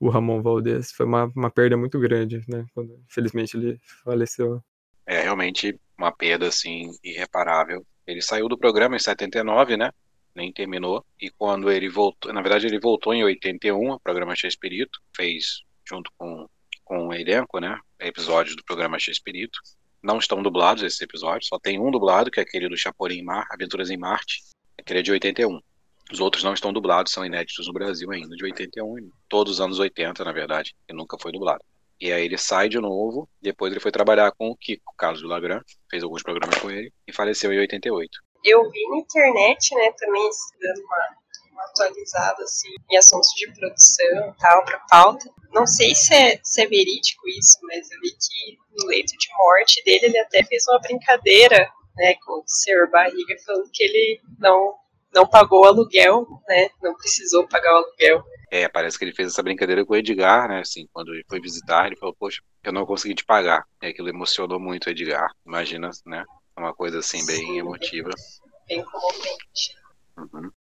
Speaker 1: o Ramon Valdez. Foi uma, uma perda muito grande, né, quando, infelizmente, ele faleceu.
Speaker 3: É, realmente, uma perda assim irreparável. Ele saiu do programa em 79, né? Nem terminou. E quando ele voltou, na verdade ele voltou em 81, o programa X-Espírito, fez junto com, com o elenco, né? Episódios do programa X-Espírito. Não estão dublados esses episódios, só tem um dublado, que é aquele do Chapolin Mar, Aventuras em Marte. Aquele é de 81. Os outros não estão dublados, são inéditos no Brasil ainda, de 81, todos os anos 80, na verdade, e nunca foi dublado. E aí ele sai de novo, depois ele foi trabalhar com o Kiko, Carlos Lagran, fez alguns programas com ele e faleceu em 88.
Speaker 2: Eu vi na internet, né, também dando uma, uma atualizada assim, em assuntos de produção e tal, pra pauta. Não sei se é, se é verídico isso, mas eu vi que no leito de morte dele ele até fez uma brincadeira né, com o Sr. Barriga, falando que ele não, não pagou o aluguel, né, não precisou pagar o aluguel
Speaker 3: é, parece que ele fez essa brincadeira com o Edgar, né? Assim, quando ele foi visitar, ele falou, poxa, eu não consegui te pagar. E aquilo emocionou muito o Edgar. Imagina, né? Uma coisa assim, bem Sim, emotiva.
Speaker 2: Bem comovente.
Speaker 3: Uhum.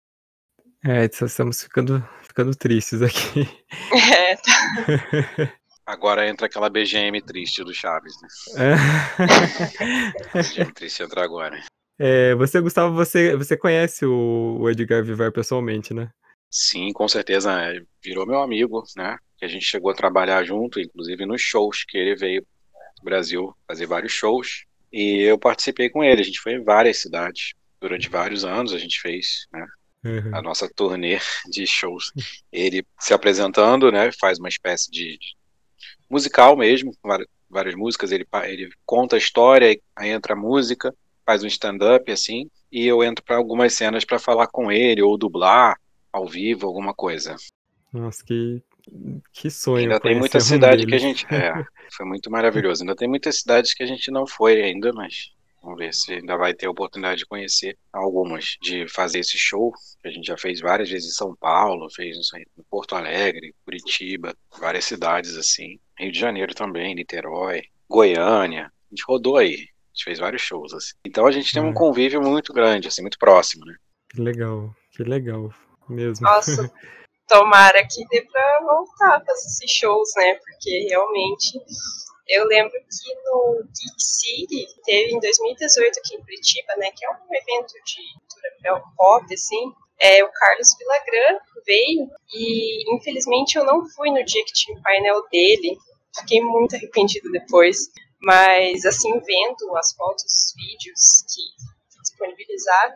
Speaker 1: É, estamos ficando, ficando tristes aqui. [laughs]
Speaker 2: É, tá.
Speaker 3: Agora entra aquela BGM triste do Chaves, né? [laughs] É. BGM triste entra agora.
Speaker 1: É, você, Gustavo, você, você conhece o, o Edgar Vivar pessoalmente, né?
Speaker 3: Sim, com certeza. É, virou meu amigo, né? Que a gente chegou a trabalhar junto, inclusive nos shows que ele veio do Brasil fazer vários shows. E eu participei com ele. A gente foi em várias cidades. Durante vários anos a gente fez, né? Uhum. A nossa turnê [laughs] de shows. Ele se apresentando, né? Faz uma espécie de, musical mesmo, várias, várias músicas. Ele, ele conta a história, aí entra a música, faz um stand-up assim. E eu entro para algumas cenas para falar com ele ou dublar ao vivo, alguma coisa.
Speaker 1: Nossa, que, que sonho.
Speaker 3: Ainda tem muita cidade que a gente. É, foi muito maravilhoso. Ainda tem muitas cidades que a gente não foi ainda, mas vamos ver se ainda vai ter a oportunidade de conhecer algumas, de fazer esse show. Que a gente já fez várias vezes em São Paulo, fez em Porto Alegre, Curitiba, várias cidades assim. Rio de Janeiro também, Niterói, Goiânia. A gente rodou aí. A gente fez vários shows, assim. Então a gente tem um é. convívio muito grande, assim, muito próximo, né?
Speaker 1: Que legal, que legal mesmo.
Speaker 2: Nossa, [laughs] tomara que dê pra voltar pra esses shows, né? Porque realmente eu lembro que no Geek City teve em 2018 aqui em Curitiba, né? Que é um evento de cultura pop, assim. É, o Carlos Vilagran veio e infelizmente eu não fui no dia que tinha o painel dele. Fiquei muito arrependido depois. Mas assim, vendo as fotos, vídeos que disponibilizaram,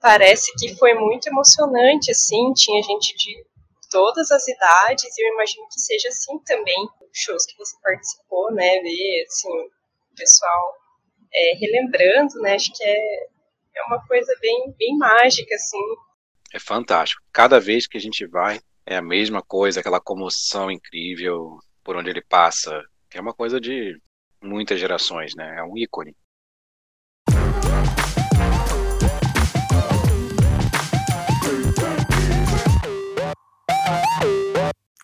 Speaker 2: parece que foi muito emocionante, assim, tinha gente de todas as idades, e eu imagino que seja assim também, shows que você participou, né, ver, assim, o pessoal é, relembrando, né, acho que é, é uma coisa bem, bem mágica, assim.
Speaker 3: É fantástico. Cada vez que a gente vai, é a mesma coisa, aquela comoção incrível por onde ele passa. É uma coisa de muitas gerações, né? É um ícone.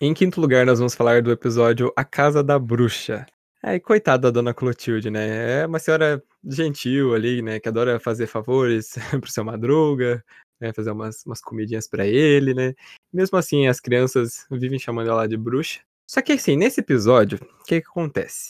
Speaker 1: Em quinto lugar, nós vamos falar do episódio A Casa da Bruxa. Aí, coitada da dona Clotilde, né? É uma senhora gentil ali, né? Que adora fazer favores [laughs] pro seu madruga, né? Fazer umas, umas comidinhas para ele, né? Mesmo assim, as crianças vivem chamando ela de bruxa. Só que, assim, nesse episódio, o que, que acontece?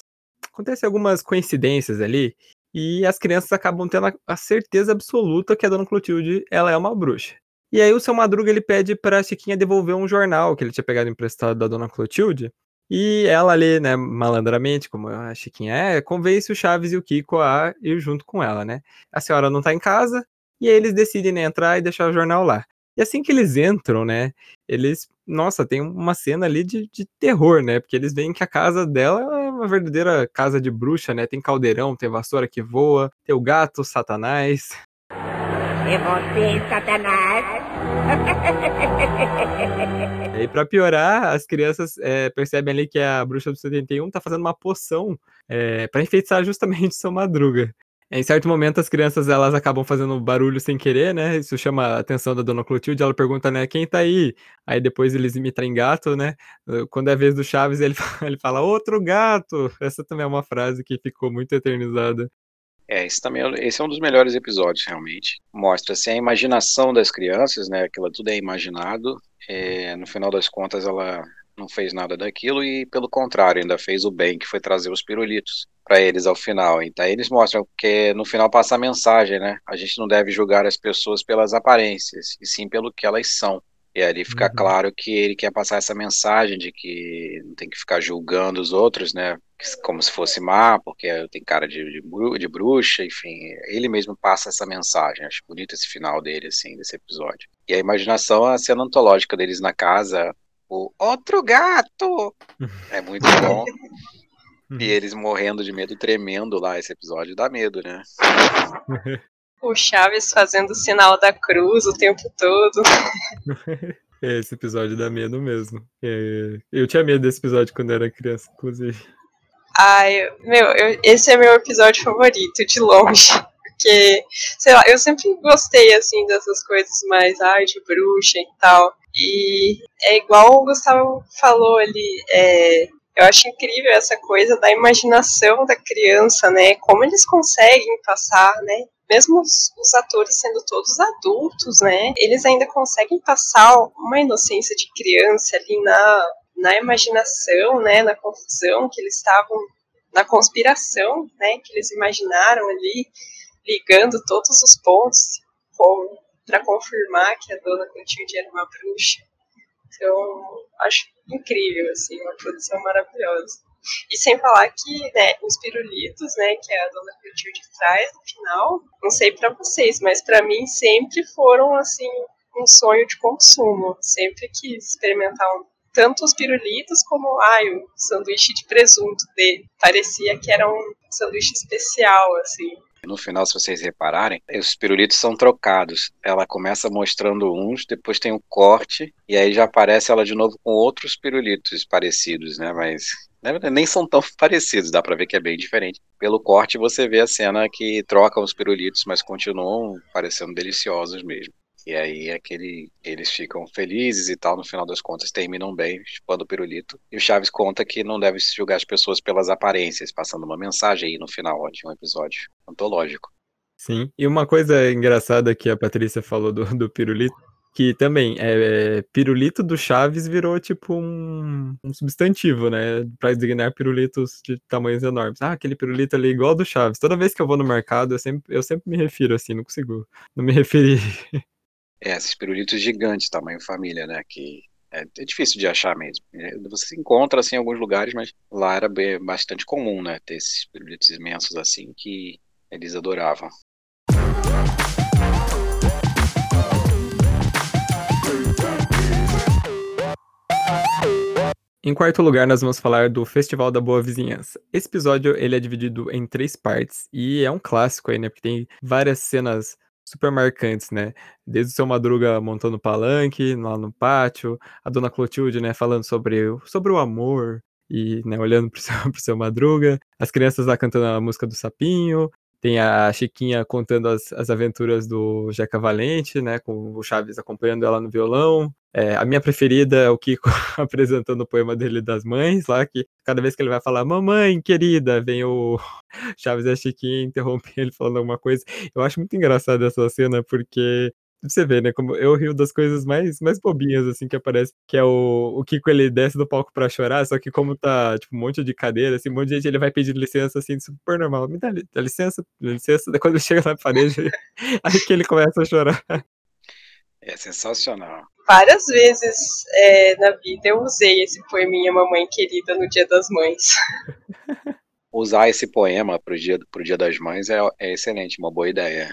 Speaker 1: Acontece algumas coincidências ali e as crianças acabam tendo a certeza absoluta que a dona Clotilde ela é uma bruxa. E aí o seu Madruga ele pede pra Chiquinha devolver um jornal que ele tinha pegado emprestado da dona Clotilde. E ela ali, né, malandramente, como a Chiquinha é, convence o Chaves e o Kiko a ir junto com ela, né? A senhora não tá em casa, e aí eles decidem né, entrar e deixar o jornal lá. E assim que eles entram, né, eles, nossa, tem uma cena ali de, de terror, né? Porque eles veem que a casa dela uma verdadeira casa de bruxa, né? Tem caldeirão, tem vassoura que voa, tem o gato, Satanás. É você, Satanás! [laughs] e pra piorar, as crianças é, percebem ali que a bruxa do 71 tá fazendo uma poção é, para enfeitiçar justamente [laughs] seu Madruga. Em certo momento, as crianças elas acabam fazendo barulho sem querer, né? Isso chama a atenção da dona Clotilde. Ela pergunta, né, quem tá aí? Aí depois eles imitam gato, né? Quando é a vez do Chaves, ele, [laughs] ele fala, outro gato! Essa também é uma frase que ficou muito eternizada.
Speaker 3: É, esse também é, esse é um dos melhores episódios, realmente. Mostra-se a imaginação das crianças, né? Aquilo tudo é imaginado. É, no final das contas, ela não fez nada daquilo e, pelo contrário, ainda fez o bem, que foi trazer os pirulitos para eles ao final. Então, eles mostram que no final passa a mensagem, né? A gente não deve julgar as pessoas pelas aparências, e sim pelo que elas são. E ali fica uhum. claro que ele quer passar essa mensagem de que não tem que ficar julgando os outros, né? Como se fosse má, porque tem cara de, de, bruxa, enfim. Ele mesmo passa essa mensagem. Acho bonito esse final dele, assim, desse episódio. E a imaginação, a cena antológica deles na casa, o outro gato! É muito bom. [laughs] E eles morrendo de medo, tremendo lá, esse episódio dá medo, né? [laughs]
Speaker 2: o Chaves fazendo o sinal da cruz o tempo todo. [laughs]
Speaker 1: Esse episódio dá medo mesmo. É, eu tinha medo desse episódio quando era criança, inclusive.
Speaker 2: Ai, meu, eu, esse é meu episódio favorito, de longe. Porque, sei lá, eu sempre gostei, assim, dessas coisas mais, ai, de bruxa e tal. E é igual o Gustavo falou ali, é, eu acho incrível essa coisa da imaginação da criança, né? Como eles conseguem passar, né? Mesmo os, os, atores sendo todos adultos, né? Eles ainda conseguem passar uma inocência de criança ali na, na imaginação, né? Na confusão que eles estavam, na conspiração, né? Que eles imaginaram ali, ligando todos os pontos para confirmar que a dona Clotilde era uma bruxa. Então, acho incrível, assim, uma produção maravilhosa. E sem falar que, né, os pirulitos, né, que a dona Clotilde traz no final, não sei para vocês, mas para mim sempre foram, assim, um sonho de consumo. Sempre quis experimentar um, tanto os pirulitos como, ai, o sanduíche de presunto dele. Parecia que era um sanduíche especial, assim.
Speaker 3: No final, se vocês repararem, os pirulitos são trocados. Ela começa mostrando uns, depois tem um corte, e aí já aparece ela de novo com outros pirulitos parecidos, né? Mas né, nem são tão [laughs] parecidos, dá pra ver que é bem diferente. Pelo corte, você vê a cena que trocam os pirulitos, mas continuam parecendo deliciosos mesmo. E aí aquele, eles ficam felizes e tal, no final das contas terminam bem, chupando o pirulito. E o Chaves conta que não deve se julgar as pessoas pelas aparências, passando uma mensagem aí no final de um episódio antológico.
Speaker 1: Sim, e uma coisa engraçada que a Patrícia falou do, do pirulito, que também é, é, pirulito do Chaves virou tipo um, um, substantivo, né? Pra designar pirulitos de tamanhos enormes. Ah, aquele pirulito ali igual ao do Chaves. Toda vez que eu vou no mercado, eu sempre, eu sempre me refiro assim, não consigo não me [laughs] referir
Speaker 3: É, esses pirulitos gigantes, tamanho família, né? Que é, é, difícil de achar mesmo. É, você encontra assim em alguns lugares, mas lá era bem, bastante comum, né? Ter esses pirulitos imensos assim que eles adoravam.
Speaker 1: Em quarto lugar, nós vamos falar do Festival da Boa Vizinhança. Esse episódio ele é dividido em três partes e é um clássico aí, né? Porque tem várias cenas super marcantes, né? Desde o seu Madruga montando palanque lá no pátio, a dona Clotilde, né, falando sobre, sobre o amor e, né, olhando [laughs] pro seu, pro seu Madruga, as crianças lá cantando a música do Sapinho, tem a Chiquinha contando as, as aventuras do Jeca Valente, né? Com o Chaves acompanhando ela no violão. É, a minha preferida é o Kiko [laughs] apresentando o poema dele das mães, lá que cada vez que ele vai falar, mamãe querida, vem o [laughs] Chaves e a Chiquinha interrompem ele falando alguma coisa. Eu acho muito engraçado essa cena, porque você vê, né? Como eu rio das coisas mais, mais bobinhas, assim, que aparece. Que é o, o Kiko, ele desce do palco pra chorar, só que como tá, tipo, um monte de cadeira, assim, um monte de gente, ele vai pedir licença, assim, super normal. Me dá, dá licença, dá licença. Daí quando ele [laughs] chega na parede, aí que ele começa a chorar.
Speaker 3: É sensacional.
Speaker 2: Várias vezes é, na vida eu usei esse poeminha Mamãe Querida no Dia das Mães. [laughs]
Speaker 3: Usar esse poema pro Dia, pro dia das Mães é, é excelente, uma boa ideia.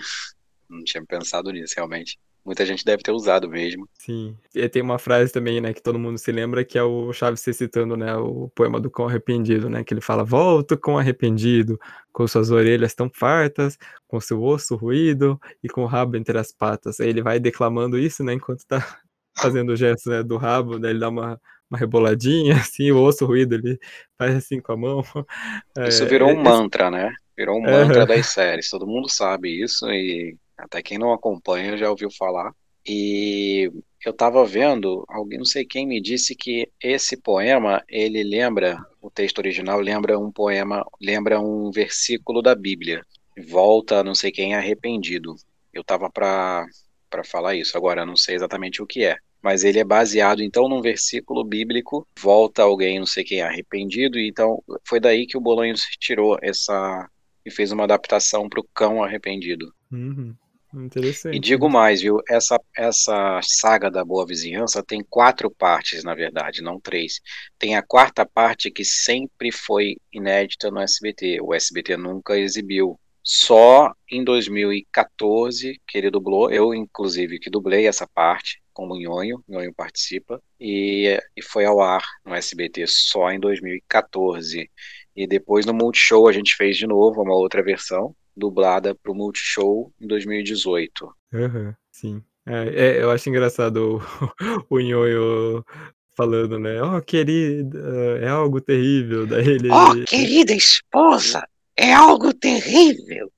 Speaker 3: Não tinha pensado nisso, realmente. Muita gente deve ter usado mesmo.
Speaker 1: Sim. E tem uma frase também, né, que todo mundo se lembra, que é o Chaves citando, né, o poema do Cão Arrependido, né, que ele fala, volto com arrependido, com suas orelhas tão fartas, com seu osso ruído e com o rabo entre as patas. Aí ele vai declamando isso, né, enquanto tá fazendo o gesto né, do rabo, daí ele dá uma, uma reboladinha, [laughs] assim, o osso ruído, ele faz assim com a mão. [laughs]
Speaker 3: Isso virou um é, mantra, né? Virou um mantra das séries. Todo mundo sabe isso e até quem não acompanha já ouviu falar. E eu estava vendo, alguém não sei quem me disse que esse poema, ele lembra, o texto original lembra um poema, lembra um versículo da Bíblia. Volta, não sei quem arrependido. Eu estava para para falar isso. Agora não sei exatamente o que é, mas ele é baseado então num versículo bíblico. Volta alguém, não sei quem arrependido, e então foi daí que o Bolonhos tirou essa e fez uma adaptação para o cão arrependido.
Speaker 1: Uhum. Interessante.
Speaker 3: E digo mais, viu? Essa, essa saga da Boa Vizinhança tem quatro partes, na verdade, não três. Tem a quarta parte que sempre foi inédita no SBT. O SBT nunca exibiu. Só em 2014 que ele dublou, eu inclusive que dublei essa parte, como Nhonho, Nhonho participa, e, e foi ao ar no SBT só em 2014. E depois no Multishow a gente fez de novo uma outra versão, dublada para o Multishow em 2018.
Speaker 1: Uhum, sim. É, é, eu acho engraçado o, [laughs] o Nhonho falando, né? Oh, querida, é algo terrível. Daí ele.
Speaker 3: Oh, querida esposa, é algo terrível.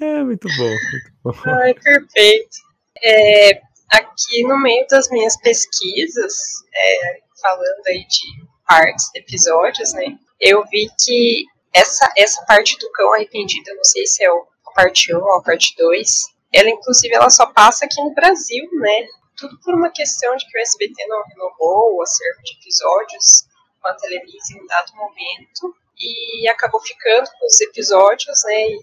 Speaker 1: É, muito bom, muito bom. [laughs]
Speaker 2: Ai, perfeito. É, aqui no meio das minhas pesquisas, é, falando aí de partes, episódios, né? Eu vi que essa, essa parte do cão arrependido, eu não sei se é o, a parte 1 ou a parte 2, ela inclusive ela só passa aqui no Brasil, né? Tudo por uma questão de que o SBT não renovou o acervo de episódios com a Televisa em um dado momento e acabou ficando com os episódios, né? E,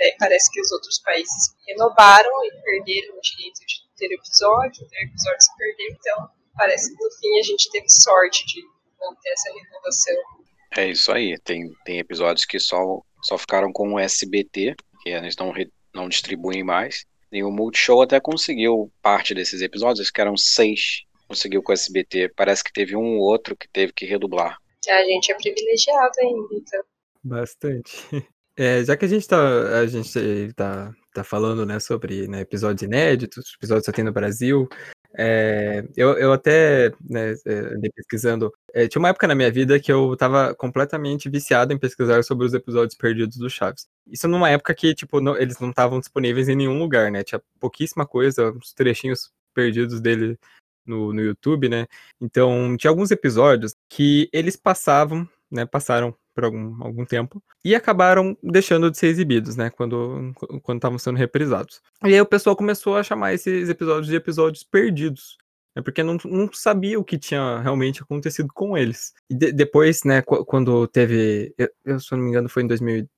Speaker 2: e parece que os outros países renovaram e perderam o direito de ter episódio, ter episódio se perdeu, então parece que no fim a gente teve sorte de manter essa renovação
Speaker 3: é isso aí. Tem, tem episódios que só, só ficaram com o SBT, que eles não, não distribuem mais. E o Multishow até conseguiu parte desses episódios, que eram seis, conseguiu com o SBT. Parece que teve um ou outro que teve que redublar.
Speaker 2: A gente é privilegiado ainda, então.
Speaker 1: Bastante. [laughs] É, já que a gente tá, a gente tá, tá falando né, sobre né, episódios inéditos, episódios só tem no Brasil, é, eu, eu até né, é, andei pesquisando. É, tinha uma época na minha vida que eu tava completamente viciado em pesquisar sobre os episódios perdidos do Chaves. Isso numa época que, tipo, não, eles não estavam disponíveis em nenhum lugar, né? Tinha pouquíssima coisa, uns trechinhos perdidos dele no, no YouTube, né? Então, tinha alguns episódios que eles passavam, né? Passaram por algum, algum tempo e acabaram deixando de ser exibidos, né, quando quando estavam sendo reprisados. E aí o pessoal começou a chamar esses episódios de episódios perdidos, né, porque não, não sabia o que tinha realmente acontecido com eles. E de, depois, né, quando teve, eu, se não me engano foi em 2000,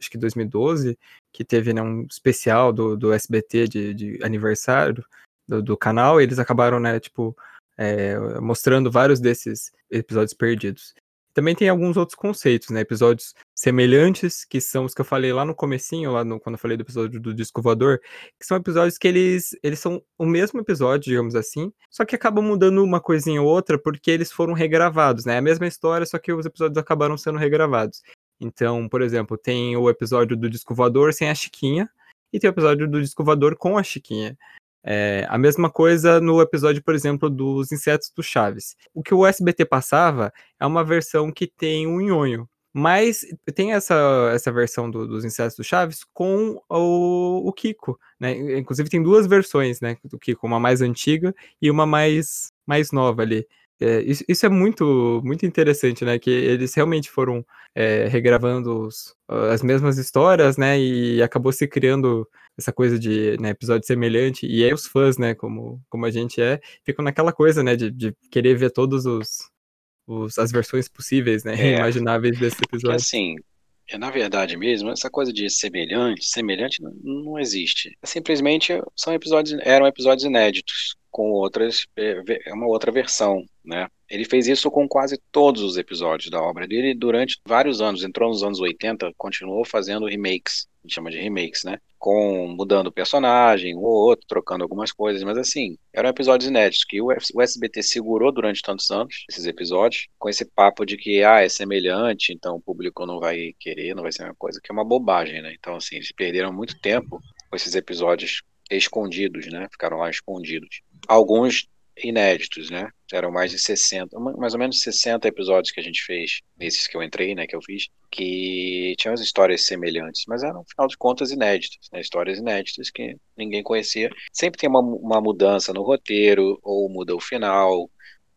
Speaker 1: acho que 2012, que teve né, um especial do, do SBT de, de aniversário do, do canal, eles acabaram, né, tipo, é, mostrando vários desses episódios perdidos. Também tem alguns outros conceitos, né? Episódios semelhantes, que são os que eu falei lá no comecinho, lá no, quando eu falei do episódio do Disco Voador, que são episódios que eles, eles são o mesmo episódio, digamos assim, só que acabam mudando uma coisinha ou outra porque eles foram regravados, né? É a mesma história, só que os episódios acabaram sendo regravados. Então, por exemplo, tem o episódio do Disco Voador sem a Chiquinha, e tem o episódio do Disco Voador com a Chiquinha. É, a mesma coisa no episódio, por exemplo, dos insetos do Chaves. O que o SBT passava é uma versão que tem um nhonho. Mas tem essa, essa versão do, dos insetos do Chaves com o, o, Kiko, né? Inclusive tem duas versões, né? Do Kiko, uma mais antiga e uma mais, mais nova ali. É, isso, isso, é muito, muito interessante, né? Que eles realmente foram é, regravando os, as mesmas histórias, né? E acabou se criando essa coisa de né, episódio semelhante. E aí os fãs, né? Como, como a gente é, ficam naquela coisa, né? De, de querer ver todos os, os as versões possíveis, né? [laughs] É, imagináveis desse episódio.
Speaker 3: Assim, é, na verdade mesmo, essa coisa de semelhante, semelhante não, não existe. Simplesmente são episódios, eram episódios inéditos com outras, é, é uma outra versão, né? Ele fez isso com quase todos os episódios da obra dele durante vários anos. Entrou nos anos 80, continuou fazendo remakes, a gente chama de remakes, né? Com mudando o personagem, ou outro, trocando algumas coisas, mas assim, eram episódios inéditos que o SBT segurou durante tantos anos, esses episódios, com esse papo de que, ah, é semelhante, então o público não vai querer, não vai ser a mesma coisa, que é uma bobagem, né? Então, assim, eles perderam muito tempo com esses episódios escondidos, né? Ficaram lá escondidos. Alguns inéditos, né? Eram mais de 60, mais ou menos 60 episódios que a gente fez, nesses que eu entrei, né, que eu fiz, que tinham as histórias semelhantes, mas eram, afinal de contas, inéditas, né? Histórias inéditas que ninguém conhecia. Sempre tem uma, uma mudança no roteiro, ou muda o final,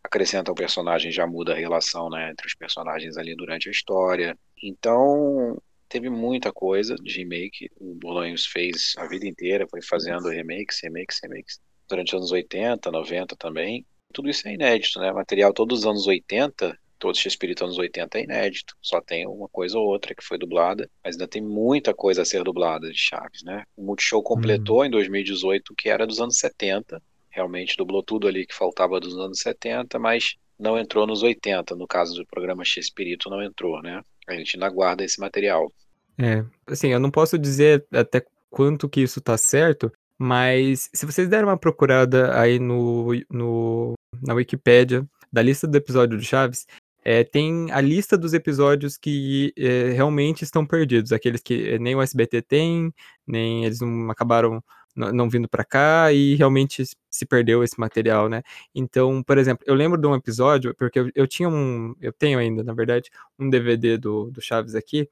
Speaker 3: acrescenta um personagem, já muda a relação, né, entre os personagens ali durante a história. Então, teve muita coisa de remake. O Bolanhos fez a vida inteira, foi fazendo remakes, remakes, remakes durante os anos 80, 90 também. Tudo isso é inédito, né? Material todos os anos 80, todo esse espírito anos 80 é inédito. Só tem uma coisa ou outra que foi dublada, mas ainda tem muita coisa a ser dublada de Chaves, né? O Multishow completou hum. em 2018 o que era dos anos 70. Realmente dublou tudo ali que faltava dos anos 70, mas não entrou nos 80. No caso do programa X Espírito, não entrou, né? A gente ainda guarda esse material.
Speaker 1: É, assim, eu não posso dizer até quanto que isso tá certo, mas se vocês derem uma procurada aí no, no na Wikipédia da lista do episódio do Chaves, é, tem a lista dos episódios que é, realmente estão perdidos, aqueles que nem o SBT tem, nem eles não acabaram não vindo para cá e realmente se perdeu esse material, né? Então, por exemplo, eu lembro de um episódio, porque eu, eu tinha um, eu tenho ainda, na verdade, um DVD do, do Chaves aqui,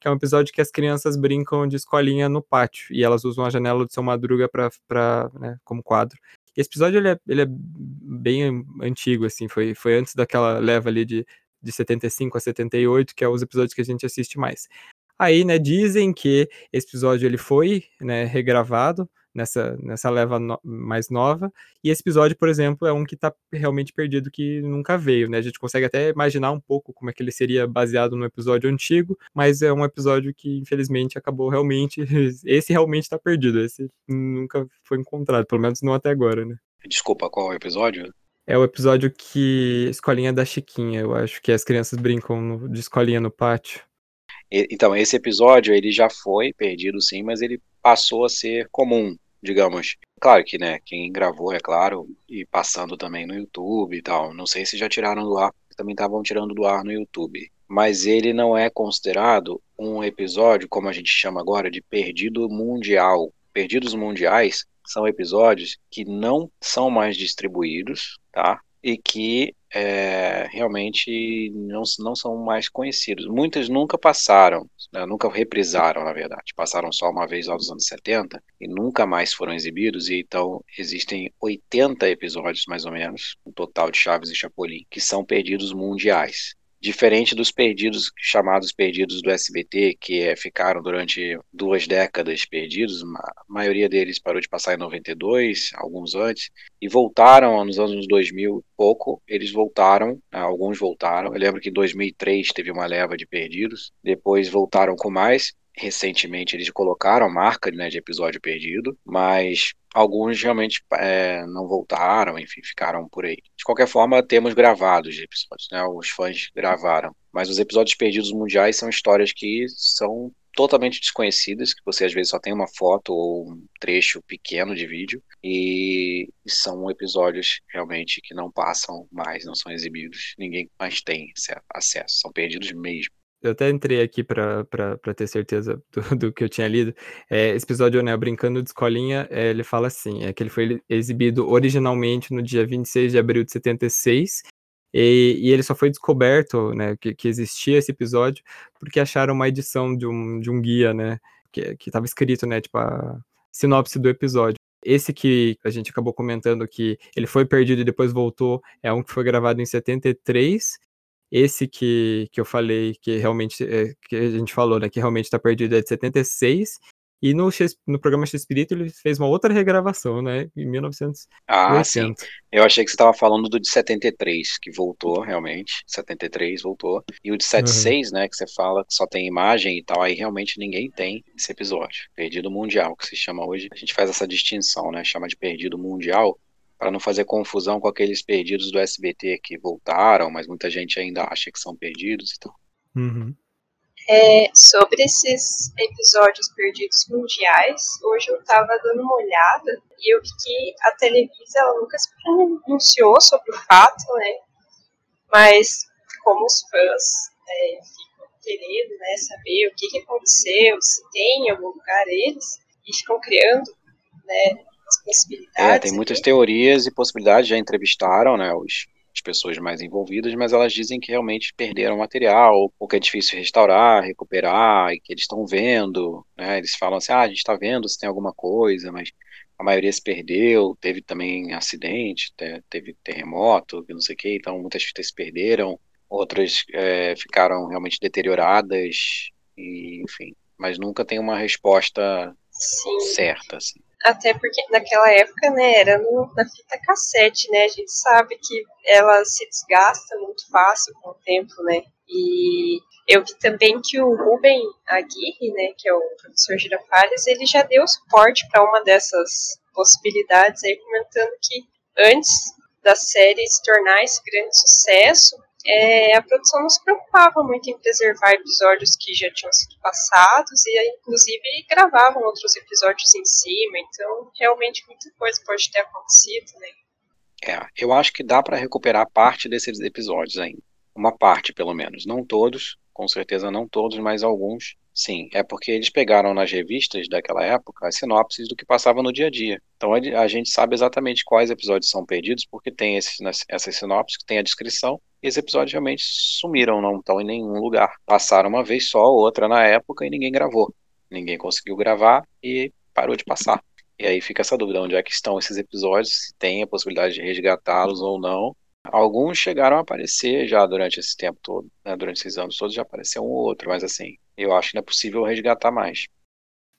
Speaker 1: que é um episódio que as crianças brincam de escolinha no pátio e elas usam a janela do seu Madruga para né, como quadro. Esse episódio ele é, ele é bem antigo, assim, foi, foi antes daquela leva ali de, de 75 a 78, que é os episódios que a gente assiste mais. Aí, né, dizem que esse episódio ele foi, né, regravado nessa, nessa leva no, mais nova. E esse episódio, por exemplo, é um que está realmente perdido, que nunca veio, né? A gente consegue até imaginar um pouco como é que ele seria baseado no episódio antigo, mas é um episódio que, infelizmente, acabou realmente. [laughs] Esse realmente está perdido, esse nunca foi encontrado, pelo menos não até agora, né?
Speaker 3: Desculpa, qual é o episódio?
Speaker 1: É o episódio que. Escolinha da Chiquinha, eu acho, que as crianças brincam no, de escolinha no pátio.
Speaker 3: Então, esse episódio, ele já foi perdido, sim, mas ele passou a ser comum digamos. Claro que, né, quem gravou, é claro, e passando também no YouTube e tal. Não sei se já tiraram do ar, também estavam tirando do ar no YouTube. Mas ele não é considerado um episódio, como a gente chama agora, de perdido mundial. Perdidos mundiais são episódios que não são mais distribuídos, tá? E que é, realmente não, não são mais conhecidos. Muitas nunca passaram, né, nunca reprisaram, na verdade. Passaram só uma vez aos anos 70 e nunca mais foram exibidos. E então existem 80 episódios, mais ou menos, um total de Chaves e Chapolin, que são perdidos mundiais. Diferente dos perdidos, chamados perdidos do SBT, que é, ficaram durante duas décadas perdidos, a maioria deles parou de passar em 92, alguns antes, e voltaram nos anos 2000 pouco, eles voltaram, né, alguns voltaram. Eu lembro que em 2003 teve uma leva de perdidos, depois voltaram com mais, recentemente eles colocaram a marca né, de episódio perdido, mas alguns realmente é, não voltaram, enfim, ficaram por aí. De qualquer forma, temos gravados episódios, né? Os fãs gravaram. Mas os episódios perdidos mundiais são histórias que são totalmente desconhecidas, que você às vezes só tem uma foto ou um trecho pequeno de vídeo, e são episódios realmente que não passam mais, não são exibidos, ninguém mais tem acesso, são perdidos mesmo.
Speaker 1: Eu até entrei aqui pra ter certeza [laughs] do, do que eu tinha lido. É, esse episódio, né, Brincando de Escolinha, é, ele fala assim, é que ele foi exibido originalmente no dia 26 de abril de 76, e, e ele só foi descoberto, né, que, que existia esse episódio, porque acharam uma edição de um, de um guia, né, que, que tava escrito, né, tipo, a sinopse do episódio. Esse que a gente acabou comentando que ele foi perdido e depois voltou, é um que foi gravado em 73, esse que, que eu falei, que realmente, é, que a gente falou, né, que realmente está perdido é de 76, e no, no programa X-Espírito ele fez uma outra regravação, né, em 1980.
Speaker 3: Ah, sim. Eu achei que você estava falando do de 73, que voltou, realmente, 73 voltou, e o de 76, uhum. né, que você fala que só tem imagem e tal, aí realmente ninguém tem esse episódio. Perdido Mundial, que se chama hoje, a gente faz essa distinção, né, chama de Perdido Mundial, para não fazer confusão com aqueles perdidos do SBT que voltaram, mas muita gente ainda acha que são perdidos e tal.
Speaker 1: Uhum.
Speaker 2: É, sobre esses episódios perdidos mundiais, hoje eu estava dando uma olhada e eu vi que a Televisa ela nunca se pronunciou sobre o fato, né? Mas como os fãs é, ficam querendo né, saber o que, que aconteceu, se tem em algum lugar eles, e ficam criando né, possibilidades.
Speaker 3: É, tem muitas teorias e possibilidades, já entrevistaram, né, os, as pessoas mais envolvidas, mas elas dizem que realmente perderam material, ou que é difícil restaurar, recuperar, e que eles estão vendo, né, eles falam assim, ah, a gente está vendo se tem alguma coisa, mas a maioria se perdeu, teve também acidente, teve terremoto, não sei o que, então muitas fitas se perderam, outras é, ficaram realmente deterioradas, e, enfim, mas nunca tem uma resposta Sim. certa, assim.
Speaker 2: Até porque naquela época, né, era no, na fita cassete, né? A gente sabe que ela se desgasta muito fácil com o tempo, né? E eu vi também que o Ruben Aguirre, né, que é o professor Girafales, ele já deu suporte para uma dessas possibilidades aí, comentando que antes da série se tornar esse grande sucesso, é, a produção não se preocupava muito em preservar episódios que já tinham sido passados e, inclusive, gravavam outros episódios em cima. Então, realmente, muita coisa pode ter acontecido, né?
Speaker 3: É, eu acho que dá para recuperar parte desses episódios ainda. Uma parte, pelo menos. Não todos, com certeza não todos, mas alguns Sim, é porque eles pegaram nas revistas daquela época as sinopses do que passava no dia a dia. Então a gente sabe exatamente quais episódios são perdidos, porque tem essas sinopses, tem a descrição, e esses episódios realmente sumiram, não estão em nenhum lugar. Passaram uma vez só, outra na época, e ninguém gravou. Ninguém conseguiu gravar e parou de passar. E aí fica essa dúvida, onde é que estão esses episódios, se tem a possibilidade de resgatá-los ou não. Alguns chegaram a aparecer já durante esse tempo todo, né? durante esses anos todos já apareceu um ou outro, mas assim, eu acho que não é possível resgatar mais.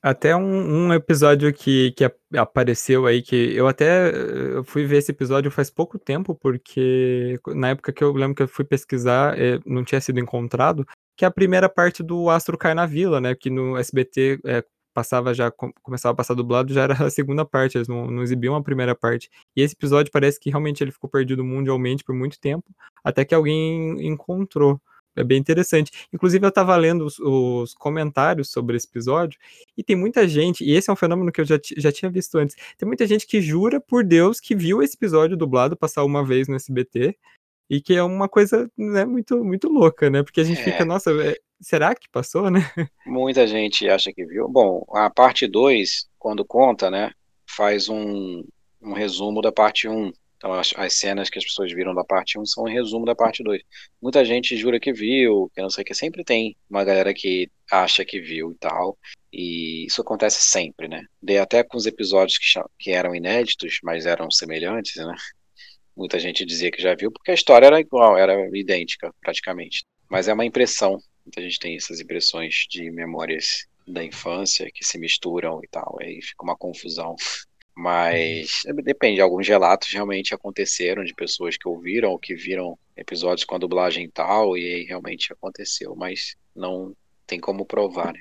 Speaker 1: Até um, um episódio que, que apareceu aí, que eu até eu fui ver esse episódio faz pouco tempo, porque na época que eu lembro que eu fui pesquisar, é, não tinha sido encontrado, que é a primeira parte do Astro Cai na Vila, né? Que no SBT é, passava já, começava a passar dublado, já era a segunda parte, eles não, não exibiam a primeira parte. E esse episódio parece que realmente ele ficou perdido mundialmente por muito tempo, até que alguém encontrou. É bem interessante. Inclusive, eu estava lendo os, os, comentários sobre esse episódio, e tem muita gente, e esse é um fenômeno que eu já, já tinha visto antes, tem muita gente que jura por Deus que viu esse episódio dublado passar uma vez no SBT, e que é uma coisa né, muito, muito louca, né? Porque a gente é. fica, nossa, é, será que passou, né?
Speaker 3: Muita gente acha que viu. Bom, a parte 2, quando conta, né, faz um, um resumo da parte 1. Um. Então, as, as, cenas que as pessoas viram da parte 1 um são um resumo da parte 2. Muita gente jura que viu, que não sei o que. Sempre tem uma galera que acha que viu e tal. E isso acontece sempre, né? De até com os episódios que, que eram inéditos, mas eram semelhantes, né? Muita gente dizia que já viu, porque a história era igual, era idêntica, praticamente. Mas é uma impressão. Muita gente tem essas impressões de memórias da infância que se misturam e tal, aí fica uma confusão. Mas depende, alguns relatos realmente aconteceram de pessoas que ouviram ou que viram episódios com a dublagem tal, e aí realmente aconteceu, mas não tem como provar, né?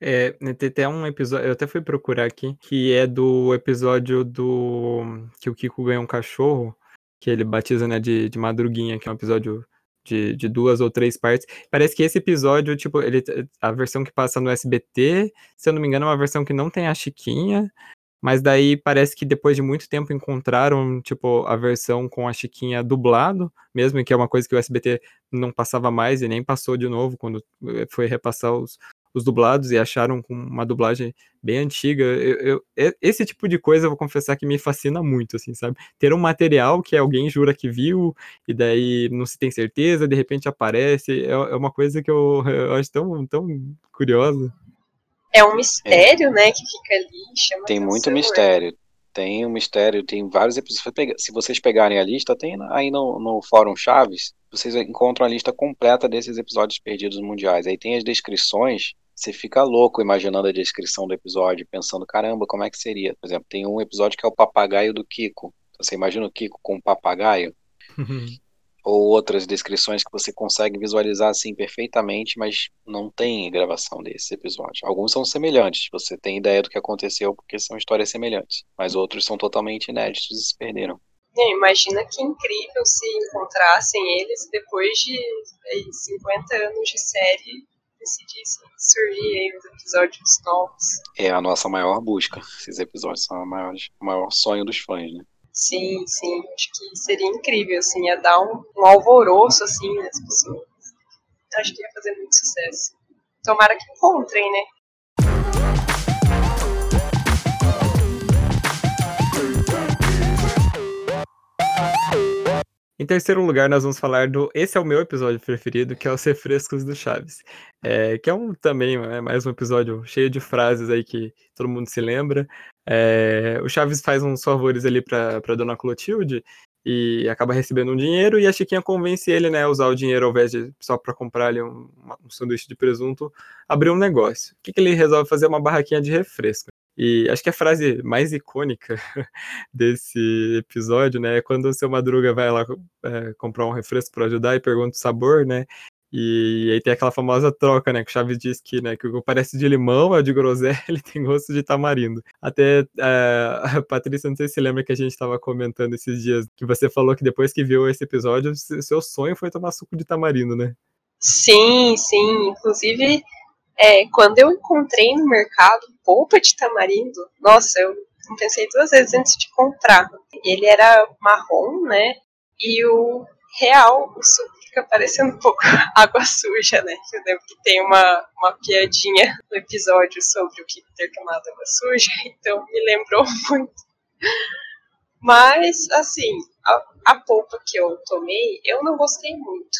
Speaker 1: É, tem até um episódio, eu até fui procurar aqui, que é do episódio do que o Kiko ganha um cachorro, que ele batiza, né, de, de Madruguinha, que é um episódio de, de duas ou três partes. Parece que esse episódio, tipo, ele, a versão que passa no SBT, se eu não me engano, é uma versão que não tem a Chiquinha. Mas daí parece que depois de muito tempo encontraram, tipo, a versão com a Chiquinha dublado, mesmo que é uma coisa que o SBT não passava mais e nem passou de novo quando eh, foi repassar os, os dublados e acharam com uma dublagem bem antiga. Eu, eu, esse tipo de coisa, eu vou confessar que me fascina muito, assim, sabe? Ter um material que alguém jura que viu e daí não se tem certeza, de repente aparece, é, é uma coisa que eu, [laughs] eu acho tão, tão curiosa
Speaker 2: é um mistério, é. né, que fica ali.
Speaker 3: tem muito mistério. Tem um mistério, tem vários episódios. Se vocês pegarem a lista, tem aí no, no Fórum Chaves, vocês encontram a lista completa desses episódios perdidos mundiais. Aí tem as descrições, você fica louco imaginando a descrição do episódio, pensando, caramba, como é que seria? Por exemplo, tem um episódio que é o papagaio do Kiko. Você imagina o Kiko com um papagaio? [laughs] ou outras descrições que você consegue visualizar assim perfeitamente, mas não tem gravação desses episódios. Alguns são semelhantes, você tem ideia do que aconteceu porque são histórias semelhantes, mas outros são totalmente inéditos e se perderam.
Speaker 2: É, imagina que incrível se encontrassem eles depois de aí, 50 anos de série decidissem surgir aí os episódios novos.
Speaker 3: É a nossa maior busca. Esses episódios são maior, o maior sonho dos fãs, né?
Speaker 2: Sim, sim. Acho que seria incrível, assim, ia dar um, um alvoroço, assim, nas pessoas. Acho que ia fazer muito sucesso. Tomara que encontrem, né?
Speaker 1: Em terceiro lugar, nós vamos falar do. Esse é o meu episódio preferido, que é os Refrescos do Chaves. É, que é um também, é mais um episódio cheio de frases aí que todo mundo se lembra. É, o Chaves faz uns favores ali pra dona Clotilde e acaba recebendo um dinheiro e a Chiquinha convence ele, né, a usar o dinheiro ao invés de só para comprar ali um, um sanduíche de presunto, abrir um negócio. O que, que ele resolve fazer? Uma barraquinha de refresco. E acho que a frase mais icônica [laughs] desse episódio, né, é quando o seu Madruga vai lá é, comprar um refresco para ajudar e pergunta o sabor, né? E aí tem aquela famosa troca, né? Que o Chaves diz que, né, que o parece de limão é de groselha, [laughs] ele tem gosto de tamarindo. Até a [laughs] Patrícia, não sei se lembra que a gente estava comentando esses dias, que você falou que depois que viu esse episódio, seu sonho foi tomar suco de tamarindo, né?
Speaker 2: Sim, sim. Inclusive, é, quando eu encontrei no mercado polpa de tamarindo, nossa, eu pensei duas vezes antes de comprar. Ele era marrom, né? E o real, o suco fica parecendo um pouco [laughs] água suja, né? Eu lembro que tem uma, uma piadinha no episódio sobre o que ter tomado água suja, [laughs] então me lembrou [laughs] muito. Mas, assim, a, a polpa que eu tomei, eu não gostei muito.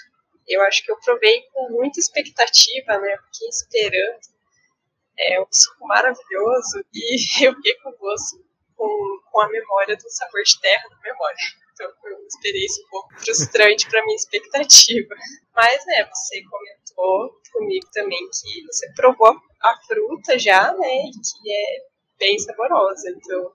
Speaker 2: Eu acho que eu provei com muita expectativa, né? Fiquei esperando. É um suco maravilhoso e [laughs] eu fiquei com gosto, com, com a memória do sabor de terra na memória. Então foi uma experiência um pouco frustrante para minha expectativa. Mas, né, você comentou comigo também que você provou a fruta já, né? E que é bem saborosa. Então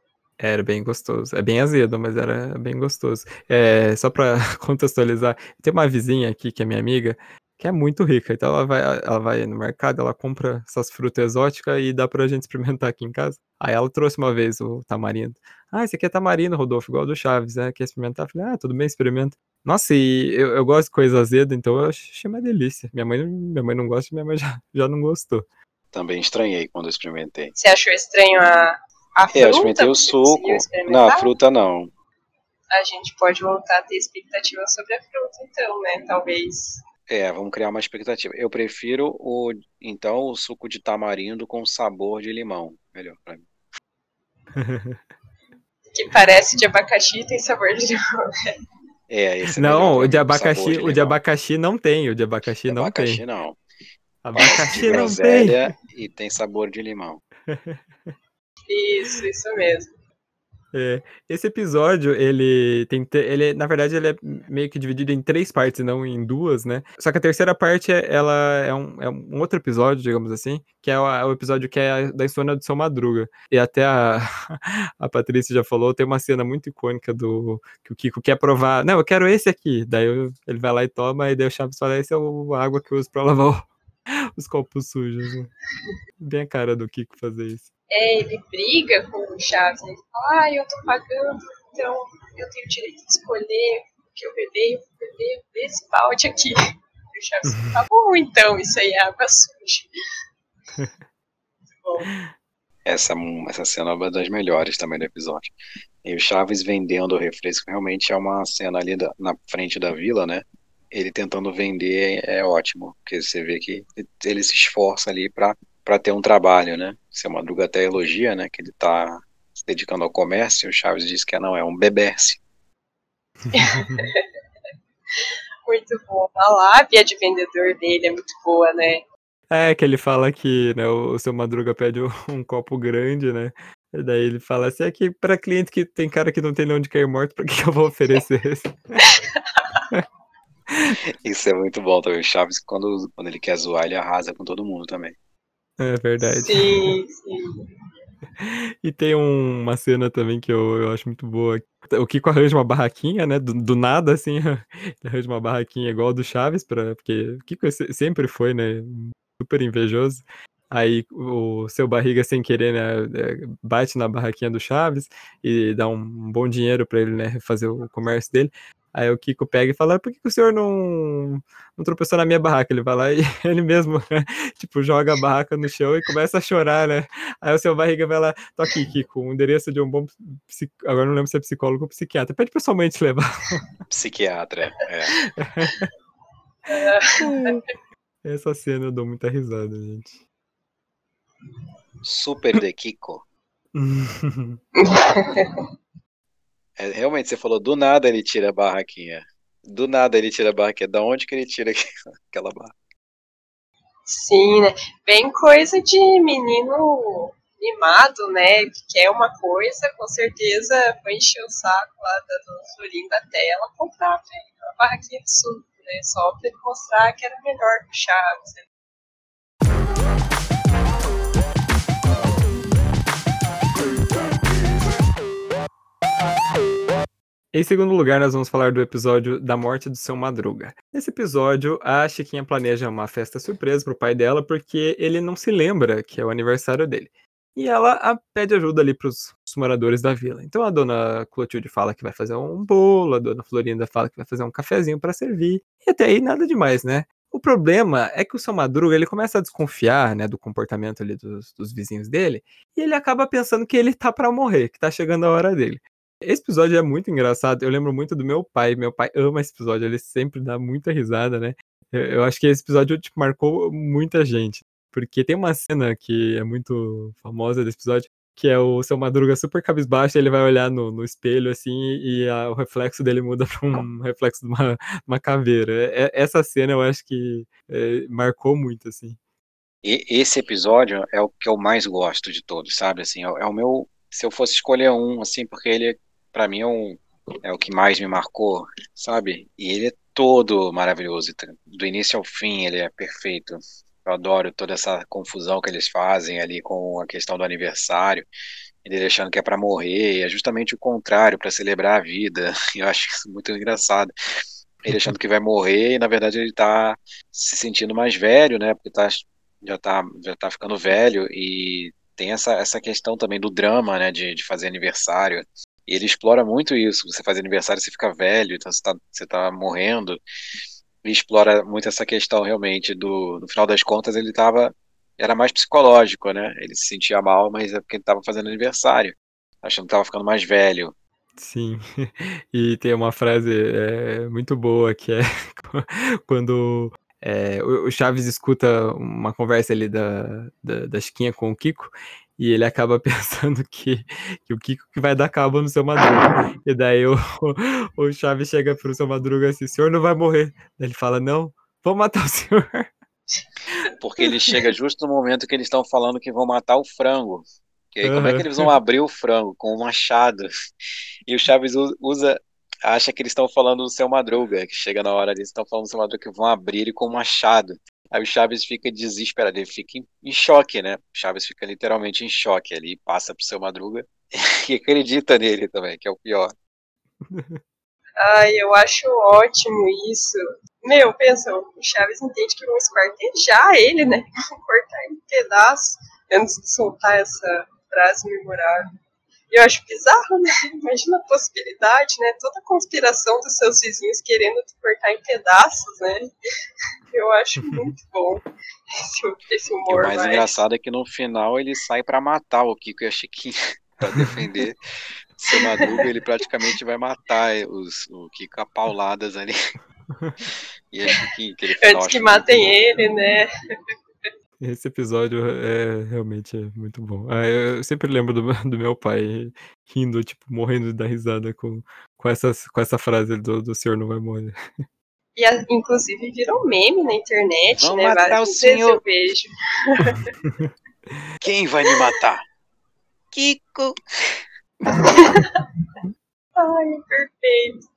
Speaker 1: era bem gostoso. É bem azedo, mas era bem gostoso. É, só para [laughs] contextualizar, tem uma vizinha aqui que é minha amiga, que é muito rica. Então ela vai, ela vai no mercado, ela compra essas frutas exóticas e dá pra gente [laughs] experimentar aqui em casa. Aí ela trouxe uma vez o tamarindo. Ah, esse aqui é tamarindo, Rodolfo, igual do Chaves, né? Quer experimentar? Eu falei, ah, tudo bem, experimenta. Nossa, e eu, eu gosto de coisa azeda, então eu achei uma delícia. Minha mãe, minha mãe não gosta, minha mãe já, [laughs] já não gostou.
Speaker 3: Também estranhei quando eu experimentei.
Speaker 2: Você achou estranho a, a fruta?
Speaker 3: É, eu experimentei o suco. Não, a fruta não.
Speaker 2: A gente pode voltar a ter expectativa sobre a fruta, então, né? Talvez.
Speaker 3: É, vamos criar uma expectativa. Eu prefiro o então o suco de tamarindo com sabor de limão. Melhor pra mim. [laughs]
Speaker 2: que parece de abacaxi e tem sabor de limão.
Speaker 3: Né? É, esse
Speaker 1: é Não, o de abacaxi, o de abacaxi não tem, o de abacaxi não
Speaker 3: abacaxi
Speaker 1: tem.
Speaker 3: Não.
Speaker 1: Abacaxi não tem.
Speaker 3: E tem sabor de limão. [laughs]
Speaker 2: Isso, isso mesmo.
Speaker 1: É, esse episódio, ele tem. Ele, na verdade, ele é meio que dividido em três partes, não em duas, né? Só que a terceira parte, ela é um, é um outro episódio, digamos assim, que é o, é o episódio que é da história do seu Madruga. E até a, [laughs] a Patrícia já falou, tem uma cena muito icônica do que o Kiko quer provar. Não, eu quero esse aqui. Daí ele vai lá e toma, e daí o Chaves fala: esse é a água que eu uso pra lavar [laughs] os copos sujos. Né? Bem a cara do Kiko fazer isso
Speaker 2: é, ele briga com o Chaves, ele fala, ah, eu tô pagando, então eu tenho o direito de escolher o que eu beber, eu vou beber desse balde aqui. E o Chaves tá bom, então, isso aí é água suja. [laughs]
Speaker 3: Essa, essa cena é uma das melhores também do episódio. E o Chaves vendendo o refresco realmente é uma cena ali da, na frente da vila, né? Ele tentando vender é, é ótimo, porque você vê que ele se esforça ali para ter um trabalho, né? Seu Madruga até elogia, né? Que ele tá se dedicando ao comércio, o Chaves diz que não, é um beberce. [laughs]
Speaker 2: muito bom. A lábia de vendedor dele é muito boa, né?
Speaker 1: É, que ele fala que né, o seu Madruga pede um copo grande, né? E daí ele fala assim, é que pra cliente que tem cara que não tem onde cair morto, pra que eu vou oferecer [laughs] esse?
Speaker 3: Isso é muito bom também. O Chaves, quando, quando ele quer zoar, ele arrasa com todo mundo também.
Speaker 1: É verdade.
Speaker 2: Sim, [laughs] sim.
Speaker 1: E tem um, uma cena também que eu, eu acho muito boa. O Kiko arranja uma barraquinha, né? Do, do nada, assim, [laughs] arranja uma barraquinha igual a do Chaves, pra, porque o Kiko sempre foi, né? Super invejoso. Aí o seu barriga, sem querer, né, é, bate na barraquinha do Chaves e dá um bom dinheiro para ele, né, fazer o comércio dele. Aí o Kiko pega e fala, por que, que o senhor não, não tropeçou na minha barraca? Ele vai lá e [laughs] ele mesmo, né, tipo, joga a barraca no chão e começa a chorar, né? Aí o seu barriga vai lá, tô aqui, Kiko, o endereço de um bom psic... agora não lembro se é psicólogo ou psiquiatra. Pede pessoalmente te levar.
Speaker 3: Psiquiatra, é. [laughs]
Speaker 1: Essa cena eu dou muita risada, gente.
Speaker 3: Super de Kiko. [laughs] É, realmente, você falou, do nada ele tira a barraquinha. Do nada ele tira a barraquinha. Da onde que ele tira [laughs] aquela barra?
Speaker 2: Sim, né? Bem coisa de menino mimado, né? Que quer uma coisa, com certeza foi encher o saco lá da Dona Florinda até ela comprar a barraquinha de suco, né? Só pra ele mostrar que era melhor que o Chaves. Né?
Speaker 1: Em segundo lugar, nós vamos falar do episódio da morte do seu Madruga. Nesse episódio, a Chiquinha planeja uma festa surpresa pro pai dela porque ele não se lembra que é o aniversário dele. E ela pede ajuda ali pros moradores da vila. Então a dona Clotilde fala que vai fazer um bolo, a dona Florinda fala que vai fazer um cafezinho para servir. E até aí nada demais, né? O problema é que o seu Madruga ele começa a desconfiar né, do comportamento ali dos, dos vizinhos dele e ele acaba pensando que ele tá para morrer, que tá chegando a hora dele. Esse episódio é muito engraçado. Eu lembro muito do meu pai. Meu pai ama esse episódio. Ele sempre dá muita risada, né? Eu, eu acho que esse episódio tipo, marcou muita gente. Porque tem uma cena que é muito famosa desse episódio, que é o seu Madruga super cabisbaixo, ele vai olhar no, no espelho, assim, e a, o reflexo dele muda para um [laughs] reflexo de uma, uma caveira. É, essa cena eu acho que é, marcou muito, assim.
Speaker 3: E esse episódio é o que eu mais gosto de todos, sabe? Assim, é, é o meu. Se eu fosse escolher um, assim, porque ele para mim é, um, é o que mais me marcou, sabe? E ele é todo maravilhoso, do início ao fim ele é perfeito. Eu adoro toda essa confusão que eles fazem ali com a questão do aniversário, ele achando que é para morrer, é justamente o contrário, para celebrar a vida. [laughs] Eu acho isso muito engraçado. Ele achando que vai morrer e na verdade ele tá se sentindo mais velho, né? Porque tá, já tá já tá ficando velho e tem essa, essa questão também do drama, né, de, de fazer aniversário. E ele explora muito isso. Você faz aniversário, você fica velho, então você está você tá morrendo. Ele explora muito essa questão realmente do. No final das contas, ele estava. Era mais psicológico, né? Ele se sentia mal, mas é porque ele estava fazendo aniversário, achando que estava ficando mais velho.
Speaker 1: Sim, [laughs] e tem uma frase é, muito boa que é [laughs] quando é, o Chaves escuta uma conversa ali da, da, da Chiquinha com o Kiko, e ele acaba [laughs] pensando que, que o Kiko que vai dar cabo no seu Madruga. E daí o, [laughs] o, Chaves chega pro seu Madruga assim, o senhor não vai morrer. Ele fala, não, vou matar o senhor. [laughs]
Speaker 3: Porque ele chega justo no momento que eles estão falando que vão matar o frango. E aí, uhum. como é que eles vão abrir o frango? Com um machado. E o Chaves usa, acha que eles estão falando do seu Madruga, que chega na hora eles estão falando do seu Madruga que vão abrir ele com um machado. Aí o Chaves fica desesperado, ele fica em, em choque, né? O Chaves fica literalmente em choque ali, passa pro seu Madruga [laughs] e acredita nele também, que é o pior.
Speaker 2: Ai, eu acho ótimo isso. Meu, pensa, o Chaves entende que vão esquartejar ele, né? [laughs] Vão cortar em pedaços antes de soltar essa frase memorável. Eu acho bizarro, né? [laughs] Imagina a possibilidade, né? Toda a conspiração dos seus vizinhos querendo te cortar em pedaços, né? [laughs] Eu acho muito bom esse, esse humor.
Speaker 3: E o mais engraçado é que no final ele sai para matar o Kiko e a Chiquinha [laughs] para defender seu Madruga, ele praticamente vai matar os, o Kiko a pauladas ali.
Speaker 2: E a Chiquinha, que ele Antes que matem ele, né?
Speaker 1: Esse episódio é realmente é muito bom. Ah, eu sempre lembro do, [laughs] do, meu pai rindo, tipo, morrendo da risada com, com, essas, com essa frase do, do senhor não vai morrer.
Speaker 2: E a, inclusive virou meme na internet,
Speaker 3: Vão
Speaker 2: né?
Speaker 3: Matar Várias o senhor. eu vejo. [laughs] Quem vai me matar? Kiko! [laughs]
Speaker 2: Ai, perfeito.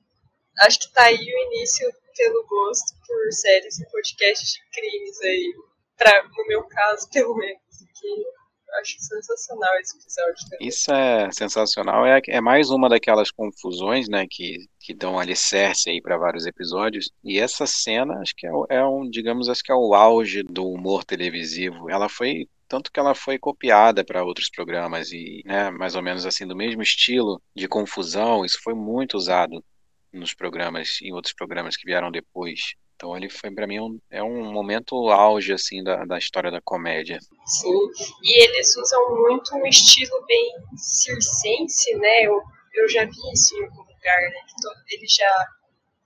Speaker 2: Acho que tá aí o início pelo gosto por séries e podcasts de crimes aí pra, no meu caso, pelo menos. Que acho sensacional esse episódio também.
Speaker 3: Isso é sensacional. É, é mais uma daquelas confusões, né, que, que dão alicerce aí para vários episódios. E essa cena, acho que é, é, um, digamos, acho que é o auge do humor televisivo. Ela foi tanto que ela foi copiada para outros programas e, né, mais ou menos assim do mesmo estilo de confusão. Isso foi muito usado nos programas, em outros programas que vieram depois. Então ele foi para mim um, é um momento auge assim da, da história da comédia.
Speaker 2: Sim, e eles usam muito um estilo bem circense, né? Eu, eu já vi isso em algum lugar, né? Ele já,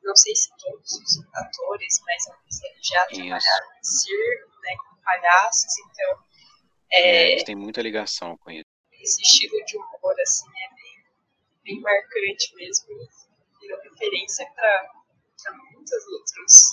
Speaker 2: não sei se todos os atores, mas alguns eles já trabalharam em circo, né? Com palhaços, então.
Speaker 3: É, é, eles têm muita ligação com isso.
Speaker 2: Esse estilo de humor assim é bem, bem marcante mesmo, virou referência para muitas outras,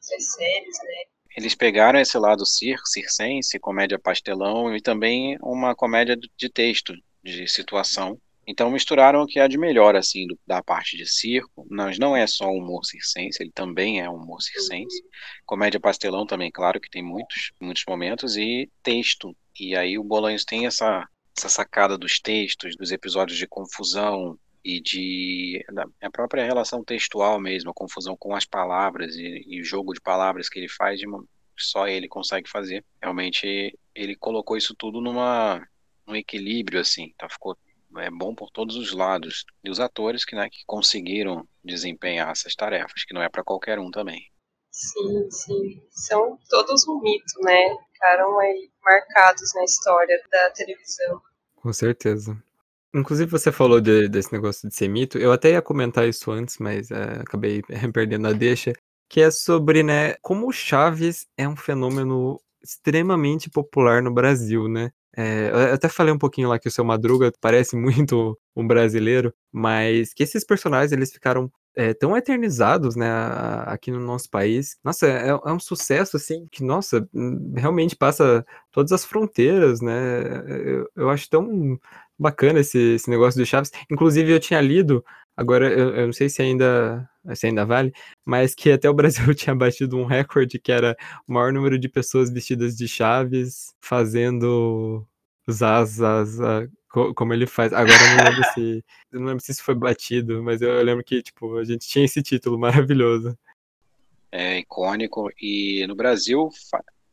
Speaker 2: séries, né?
Speaker 3: Eles pegaram esse lado circo, circense, comédia pastelão e também uma comédia de texto, de situação. Então misturaram o que há de melhor, assim, do, da parte de circo. Mas não é só humor circense, ele também é humor circense. Comédia pastelão também, claro que tem muitos, muitos momentos. E texto. E aí o Bolanhos tem essa, essa sacada dos textos, dos episódios de confusão, e de a própria relação textual mesmo, a confusão com as palavras e, o jogo de palavras que ele faz, uma, só ele consegue fazer. Realmente ele colocou isso tudo numa num equilíbrio assim, tá? Ficou é bom por todos os lados e os atores que, né, que conseguiram desempenhar essas tarefas, que não é para qualquer um também.
Speaker 2: Sim, sim, são todos um mito, né? Ficaram aí marcados na história da televisão.
Speaker 1: Com certeza. Inclusive você falou de desse negócio de ser mito, eu até ia comentar isso antes, mas, eh, acabei [laughs] perdendo a deixa, que é sobre, né, como o Chaves é um fenômeno extremamente popular no Brasil, né. Eh, eu até falei um pouquinho lá que o Seu Madruga [laughs] parece muito um brasileiro, mas que esses personagens eles ficaram, eh, tão eternizados, né, aqui no nosso país. Nossa, é é um sucesso, assim, que, nossa, hum, realmente passa todas as fronteiras, né, eu eu acho tão bacana esse, esse negócio do Chaves. Inclusive, eu tinha lido, agora eu, eu, não sei se ainda, se ainda vale, mas que até o Brasil [laughs] tinha batido um recorde que era o maior número de pessoas vestidas de Chaves fazendo Zaza, como ele faz. Agora eu não lembro se. Eu não lembro se isso foi batido, mas eu lembro que, tipo, a gente tinha esse título [laughs] maravilhoso.
Speaker 3: É icônico. E no Brasil,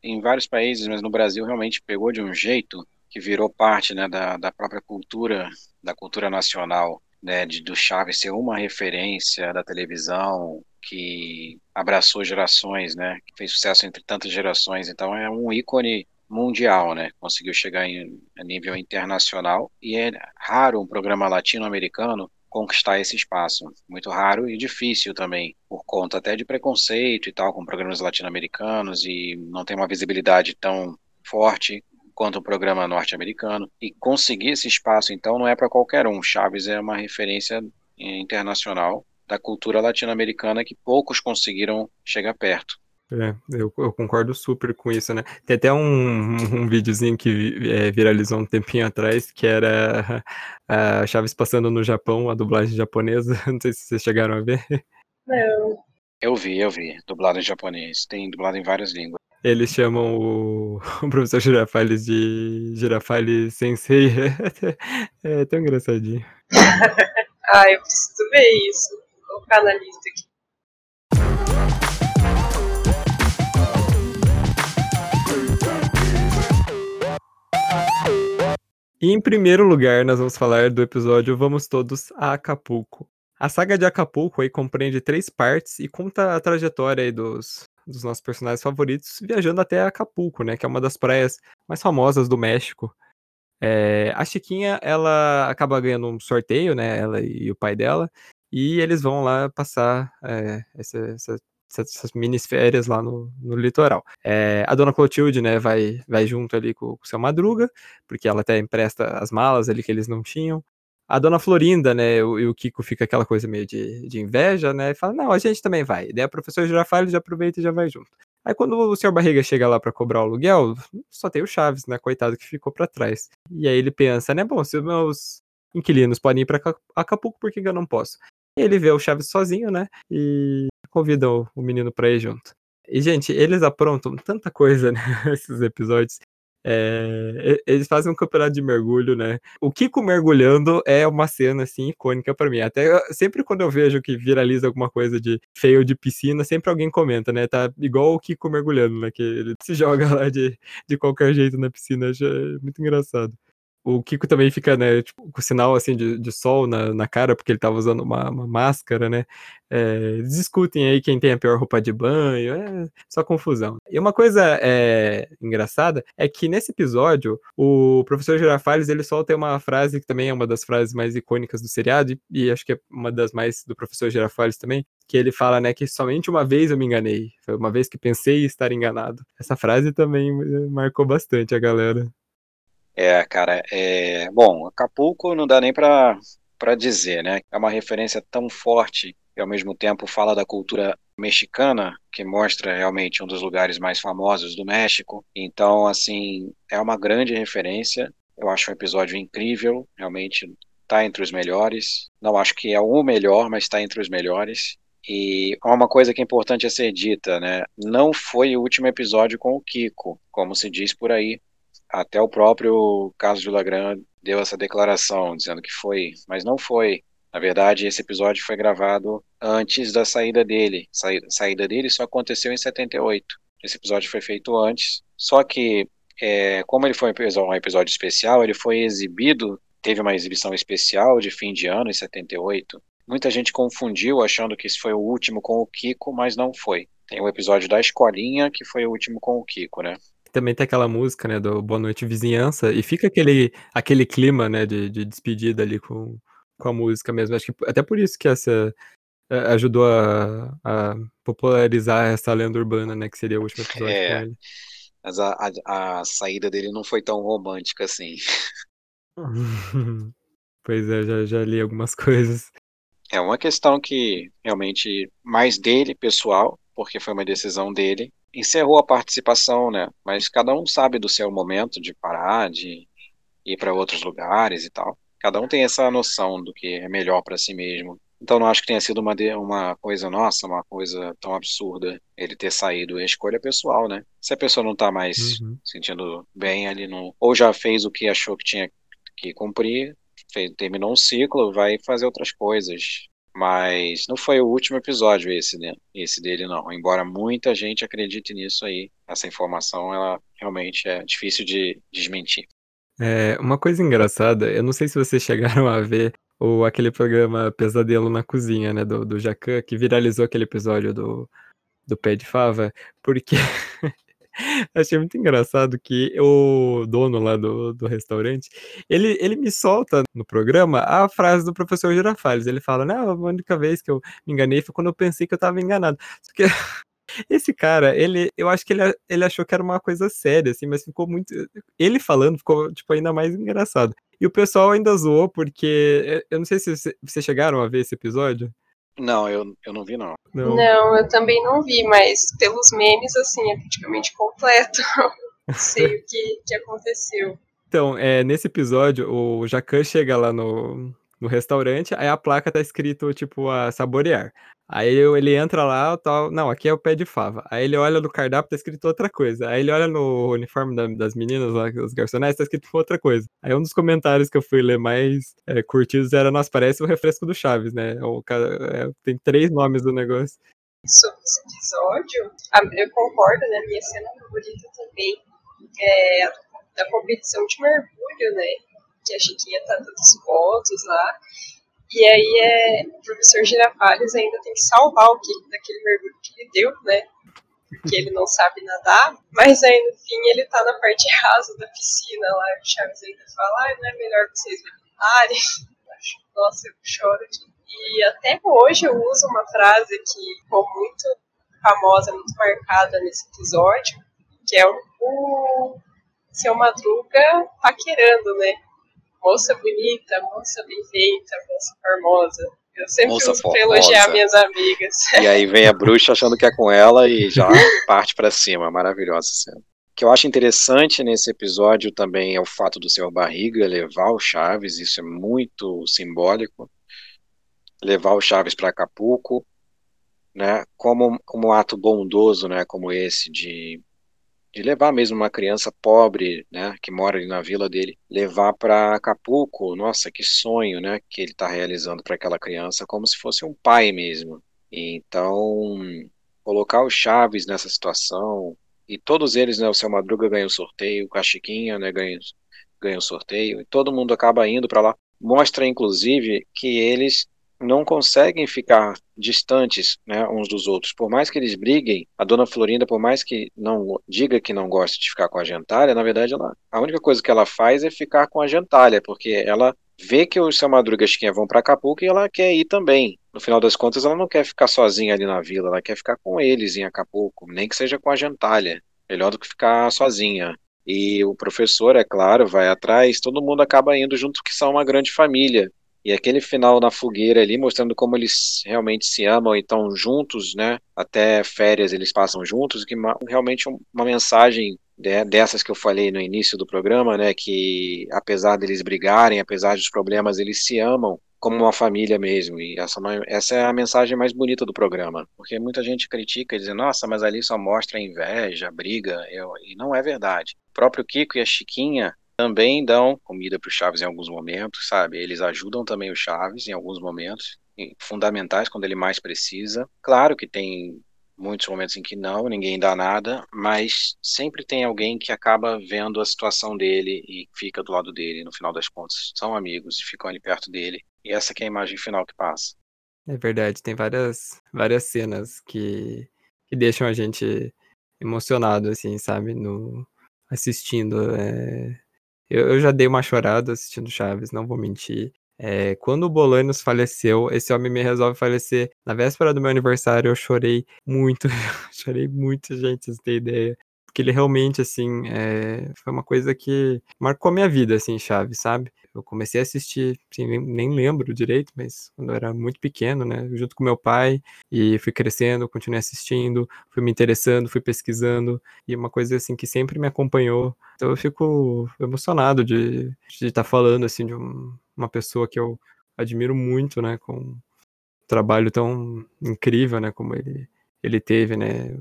Speaker 3: em vários países, mas no Brasil realmente pegou de um jeito que virou parte né, da, da própria cultura, da cultura nacional, né, de, do Chaves ser uma referência da televisão que abraçou gerações, né, que fez sucesso entre tantas gerações, então é um ícone mundial, né, conseguiu chegar em, a nível internacional e é raro um programa latino-americano conquistar esse espaço. Muito raro e difícil também, por conta até de preconceito e tal, com programas latino-americanos e não tem uma visibilidade tão forte quanto o programa norte-americano. E conseguir esse espaço, então, não é para qualquer um. Chaves é uma referência internacional da cultura latino-americana que poucos conseguiram chegar perto.
Speaker 1: É, eu, eu, concordo super com isso, né? Tem até um, um videozinho que é, viralizou um tempinho atrás, que era [laughs] a Chaves passando no Japão, a dublagem japonesa. [laughs] Não sei se vocês chegaram a ver.
Speaker 2: Não.
Speaker 3: Eu vi, eu vi. Dublado em japonês. Tem dublado em várias línguas.
Speaker 1: Eles chamam o, [laughs] o professor Girafales de Girafales Sensei. [laughs] É, tão engraçadinho. [laughs]
Speaker 2: ah, eu preciso ver isso. Vou colocar na lista aqui.
Speaker 1: E em primeiro lugar, nós vamos falar do episódio Vamos Todos a Acapulco. A saga de Acapulco aí compreende três partes e conta a trajetória aí dos, dos nossos personagens favoritos viajando até Acapulco, né? Que é uma das praias mais famosas do México. É, a Chiquinha, ela acaba ganhando um sorteio, né? Ela e o pai dela. E eles vão lá passar é, essa, essa essas mini férias lá no, no litoral. É, a dona Clotilde, né, vai, vai junto ali com o seu Madruga, porque ela até empresta as malas ali que eles não tinham. A dona Florinda, né, o, e o Kiko fica aquela coisa meio de, de inveja, né, e fala, não, a gente também vai. Daí a professora Girafales já aproveita e já vai junto. Aí quando o senhor Barriga chega lá para cobrar o aluguel, só tem o Chaves, né, coitado que ficou para trás. E aí ele pensa, né, bom, se os meus inquilinos podem ir para Acapulco, por que eu não posso? Ele vê o Chaves sozinho, né? E convida o, o menino pra ir junto. E, gente, eles aprontam tanta coisa né, [laughs] episódios. É, eles fazem um campeonato de mergulho, né? O Kiko mergulhando é uma cena assim icônica para mim. Até sempre quando eu vejo que viraliza alguma coisa de feio de piscina, sempre alguém comenta, né? Tá igual o Kiko mergulhando, né? Que ele [laughs] se joga lá de, de qualquer jeito na piscina. É muito engraçado o Kiko também fica, né, tipo, com sinal assim de, de sol na, na cara, porque ele tava usando uma, uma máscara, né? É, discutem aí quem tem a pior roupa de banho, é só confusão. E uma coisa é, engraçada é que nesse episódio, o professor Girafales ele solta uma frase que também é uma das frases mais icônicas do seriado, e, e acho que é uma das mais do professor Girafales também, que ele fala, né, que somente uma vez eu me enganei, foi uma vez que pensei estar enganado. Essa frase também marcou bastante a galera.
Speaker 3: É, cara, é. Bom, Acapulco não dá nem pra, dizer, né? É uma referência tão forte e ao mesmo tempo fala da cultura mexicana, que mostra realmente um dos lugares mais famosos do México. Então, assim, é uma grande referência. Eu acho um episódio incrível, realmente está entre os melhores. Não acho que é o melhor, mas está entre os melhores. E uma coisa que é importante a ser dita, né? Não foi o último episódio com o Kiko, como se diz por aí. Até o próprio Carlos Villagrán deu essa declaração, dizendo que foi, mas não foi. Na verdade, esse episódio foi gravado antes da saída dele. A saída dele só aconteceu em 78. Esse episódio foi feito antes. Só que, é, como ele foi um episódio especial, ele foi exibido, teve uma exibição especial de fim de ano, em 78. Muita gente confundiu, achando que esse foi o último com o Kiko, mas não foi. Tem o episódio da escolinha, que foi o último com o Kiko, né?
Speaker 1: Também tem aquela música, né, do Boa Noite Vizinhança, e fica aquele, aquele clima, né, de, de despedida ali com, com a música mesmo. Acho que até por isso que essa é, ajudou a, a popularizar essa lenda urbana, né, que seria o último [laughs] episódio é, com ele.
Speaker 3: Mas a, a, a saída dele não foi tão romântica assim. [laughs]
Speaker 1: pois é, já, já li algumas [laughs] coisas.
Speaker 3: É uma questão que realmente mais dele, pessoal, porque foi uma decisão dele, encerrou a participação, né? Mas cada um sabe do seu momento de parar, de ir para outros lugares e tal. Cada um tem essa noção do que é melhor para si mesmo. Então não acho que tenha sido uma, uma coisa nossa, uma coisa tão absurda ele ter saído. É escolha pessoal, né? Se a pessoa não está mais uhum. sentindo bem ali, no, ou já fez o que achou que tinha que cumprir, fez, terminou um ciclo, vai fazer outras coisas. Mas não foi o último episódio esse, né? esse dele, não. Embora muita gente acredite nisso aí, essa informação ela realmente é difícil de desmentir.
Speaker 1: É, uma coisa engraçada, eu não sei se vocês chegaram a ver o, aquele programa Pesadelo na Cozinha, né, do, do Jacan, que viralizou aquele episódio do, do Pé de Fava, porque [laughs] Achei muito engraçado que o dono lá do, do restaurante, ele, ele me solta no programa a frase do professor Girafales. Ele fala, não, a única vez que eu me enganei foi quando eu pensei que eu tava enganado. Porque [laughs] esse cara, ele, eu acho que ele, ele achou que era uma coisa séria, assim, mas ficou muito. Ele falando ficou, tipo, ainda mais engraçado. E o pessoal ainda zoou, porque. Eu não sei se vocês chegaram a ver esse episódio.
Speaker 3: Não, eu, eu não vi, não.
Speaker 2: não. Não, eu também não vi, mas pelos memes, assim, é praticamente completo. [laughs] sei o que, que aconteceu.
Speaker 1: Então, é, nesse episódio, o Jacan chega lá no, no restaurante, aí a placa tá escrito, tipo, a saborear. Aí ele entra lá, tal, não, aqui é o pé de fava. Aí ele olha no cardápio, tá escrito outra coisa. Aí ele olha no uniforme da, das meninas lá, os garçonés, tá escrito outra coisa. Aí um dos comentários que eu fui ler mais é, curtidos era, nossa, parece o refresco do Chaves, né? O, é, tem três nomes do negócio.
Speaker 2: Sobre esse episódio, eu concordo, né? Minha cena favorita também é da competição de mergulho, né? Que a Chiquinha tá dando os votos lá. E aí é, o professor Girafales ainda tem que salvar o Kiko daquele mergulho que ele deu, né? Porque ele não sabe nadar. Mas aí no fim ele tá na parte rasa da piscina lá. O Chaves ainda fala, ah, não é melhor vocês mergulharem? Nossa, eu choro de e até hoje eu uso uma frase que ficou muito famosa, muito marcada nesse episódio, que é o seu Madruga paquerando, né? Moça bonita, moça bem feita, moça formosa. Eu sempre moça uso pra elogiar minhas amigas.
Speaker 3: E aí vem a [laughs] bruxa achando que é com ela e já parte para cima. Maravilhosa cena. O que eu acho interessante nesse episódio também é o fato do seu Barriga levar o Chaves, isso é muito simbólico levar o Chaves para Acapulco, né, como, como um ato bondoso, né, como esse de, de levar mesmo uma criança pobre, né, que mora ali na vila dele, levar para Acapulco, nossa, que sonho, né, que ele está realizando para aquela criança, como se fosse um pai mesmo. Então, colocar o Chaves nessa situação, e todos eles, né, o Seu Madruga ganha o sorteio, o Cachiquinha, né, ganha, ganha o sorteio, e todo mundo acaba indo para lá. Mostra, inclusive, que eles não conseguem ficar distantes né, uns dos outros. Por mais que eles briguem, a dona Florinda, por mais que não diga que não gosta de ficar com a gentalha, na verdade, ela, a única coisa que ela faz é ficar com a gentalha, porque ela vê que os seu Madruga Chiquinha vão para Acapulco e ela quer ir também. No final das contas, ela não quer ficar sozinha ali na vila, ela quer ficar com eles em Acapulco, nem que seja com a gentalha. Melhor do que ficar sozinha. E o professor, é claro, vai atrás, todo mundo acaba indo junto, que são uma grande família. E aquele final na fogueira ali, mostrando como eles realmente se amam e estão juntos, né? Até férias eles passam juntos, que realmente uma mensagem dessas que eu falei no início do programa, né? Que apesar deles brigarem, apesar dos problemas, eles se amam como uma família mesmo. E essa, essa é a mensagem mais bonita do programa. Porque muita gente critica, dizendo, nossa, mas ali só mostra inveja, briga. Eu, e não é verdade. O próprio Kiko e a Chiquinha também dão comida para o Chaves em alguns momentos, sabe? Eles ajudam também o Chaves em alguns momentos, fundamentais quando ele mais precisa. Claro que tem muitos momentos em que não, ninguém dá nada, mas sempre tem alguém que acaba vendo a situação dele e fica do lado dele, no final das contas. São amigos e ficam ali perto dele. E essa é a imagem final que passa.
Speaker 1: É verdade, tem várias, várias cenas que, que deixam a gente emocionado, assim, sabe? No, assistindo. É eu, eu já dei uma chorada assistindo Chaves, não vou mentir. É, quando o Bolanos faleceu, esse homem me resolve falecer. Na véspera do meu aniversário, eu chorei muito. [laughs] chorei muito, gente, vocês têm ideia porque ele realmente, assim, é, foi uma coisa que marcou minha vida, assim, Chaves, sabe? Eu comecei a assistir, assim, nem, nem, lembro direito, mas quando eu era muito pequeno, né, junto com meu pai, e fui crescendo, continuei assistindo, fui me interessando, fui pesquisando, e uma coisa, assim, que sempre me acompanhou. Então eu fico emocionado de estar tá falando, assim, de um, uma pessoa que eu admiro muito, né, com um trabalho tão incrível, né, como ele, ele teve, né,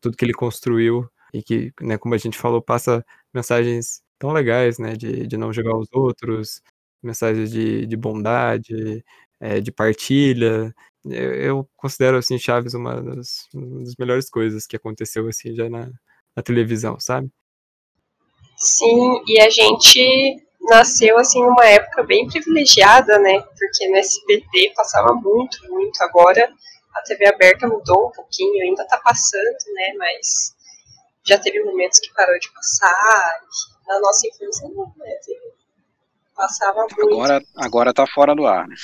Speaker 1: tudo que ele construiu e que, né, como a gente falou, passa mensagens tão legais, né, de, de não jogar os outros, mensagens de, de bondade, é, de partilha. Eu, eu, considero, assim, Chaves uma das, uma das, melhores coisas que aconteceu, assim, já na, na televisão, sabe?
Speaker 2: Sim, e a gente nasceu, assim, numa época bem privilegiada, né, porque no SBT passava muito, muito, agora a TV aberta mudou um pouquinho, ainda tá passando, né, mas já teve momentos que parou de passar. Na nossa infância não, né? Passava muito.
Speaker 3: Agora, agora tá fora do ar, né?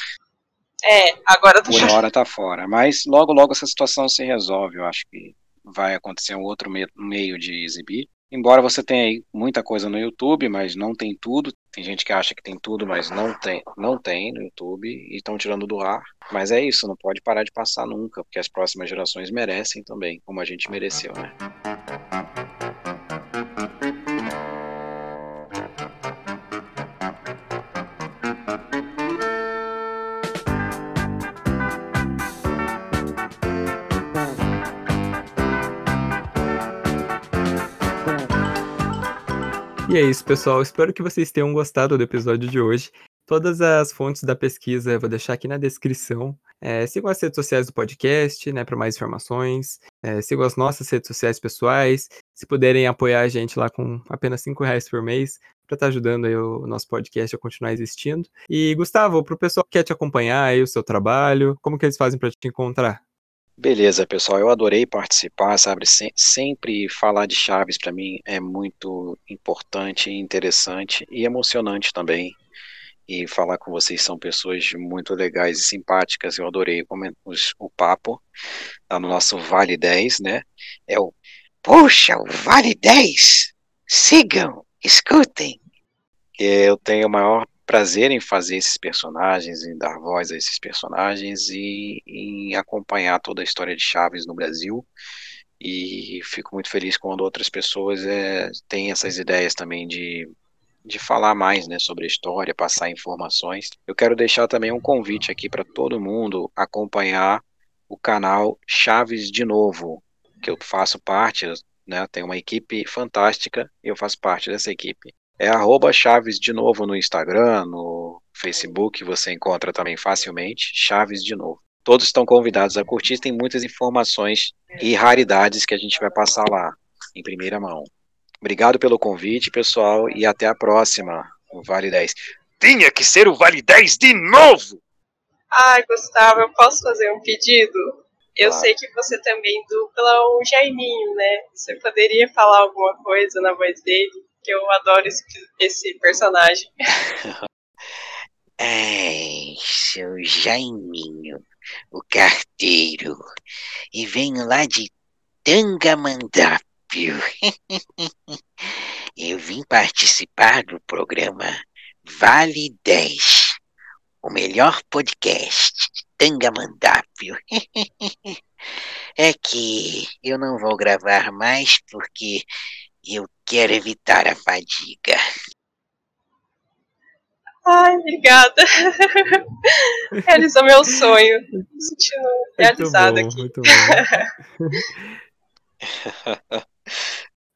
Speaker 2: É, agora tá
Speaker 3: Por hora tá fora. Mas logo, logo essa situação se resolve. Eu acho que vai acontecer um outro meio de exibir. Embora você tenha aí muita coisa no YouTube, mas não tem tudo. Tem gente que acha que tem tudo, mas não tem, não tem no YouTube e estão tirando do ar. Mas é isso, não pode parar de passar nunca, porque as próximas gerações merecem também, como a gente mereceu, né?
Speaker 1: E é isso, pessoal. Espero que vocês tenham gostado do episódio de hoje. Todas as fontes da pesquisa eu vou deixar aqui na descrição. É, sigam as redes sociais do podcast, né, para mais informações. É, sigam as nossas redes sociais pessoais. Se puderem apoiar a gente lá com apenas cinco reais por mês, para estar tá ajudando o nosso podcast a continuar existindo. E Gustavo, para o pessoal que quer te acompanhar aí o seu trabalho, como que eles fazem para te encontrar?
Speaker 3: Beleza, pessoal, eu adorei participar, sabe? sempre falar de Chaves para mim é muito importante, interessante e emocionante também. E falar com vocês são pessoas muito legais e simpáticas. Eu adorei o papo lá no nosso Vale 10, né? É o Puxa, o Vale 10! Sigam, escutem! Eu tenho o maior prazer em fazer esses personagens, em dar voz a esses personagens e em acompanhar toda a história de Chaves no Brasil. E fico muito feliz quando outras pessoas é, têm essas ideias também de, de falar mais né, sobre a história, passar informações. Eu quero deixar também um convite aqui para todo mundo acompanhar o canal Chaves de Novo, que eu faço parte, né, tem uma equipe fantástica e eu faço parte dessa equipe. É arroba Chaves de novo no Instagram, no Facebook, você encontra também facilmente, Chaves de novo. Todos estão convidados a curtir, tem muitas informações e raridades que a gente vai passar lá, em primeira mão. Obrigado pelo convite, pessoal, e até a próxima, o Vale 10. Tinha que ser o Vale 10 de novo!
Speaker 2: Ai, Gustavo, eu posso fazer um pedido? Eu sei que você também dupla o Jaiminho, né? Você poderia falar alguma coisa na voz dele? que eu adoro esse, esse personagem. [laughs]
Speaker 4: Ai, sou Jaiminho, o carteiro, e venho lá de Tangamandápio. [laughs] eu vim participar do programa Vale 10, o melhor podcast de Tangamandápio. [laughs] é que eu não vou gravar mais porque eu quero evitar a fadiga.
Speaker 2: Ai, obrigada. [laughs] Realizou meu sonho. Realizado bom, aqui. Muito bom.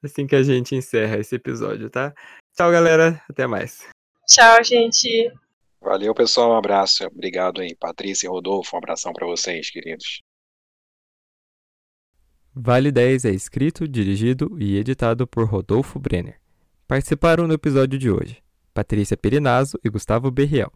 Speaker 1: Assim que a gente encerra esse episódio, tá? Tchau, galera. Até mais.
Speaker 2: Tchau, gente.
Speaker 3: Valeu, pessoal. Um abraço. Obrigado aí, Patrícia e Rodolfo. Um abração para vocês, queridos.
Speaker 1: Vale 10 é escrito, dirigido e editado por Rodolfo Brenner. Participaram no episódio de hoje Patrícia Perinazzo e Gustavo Berriel.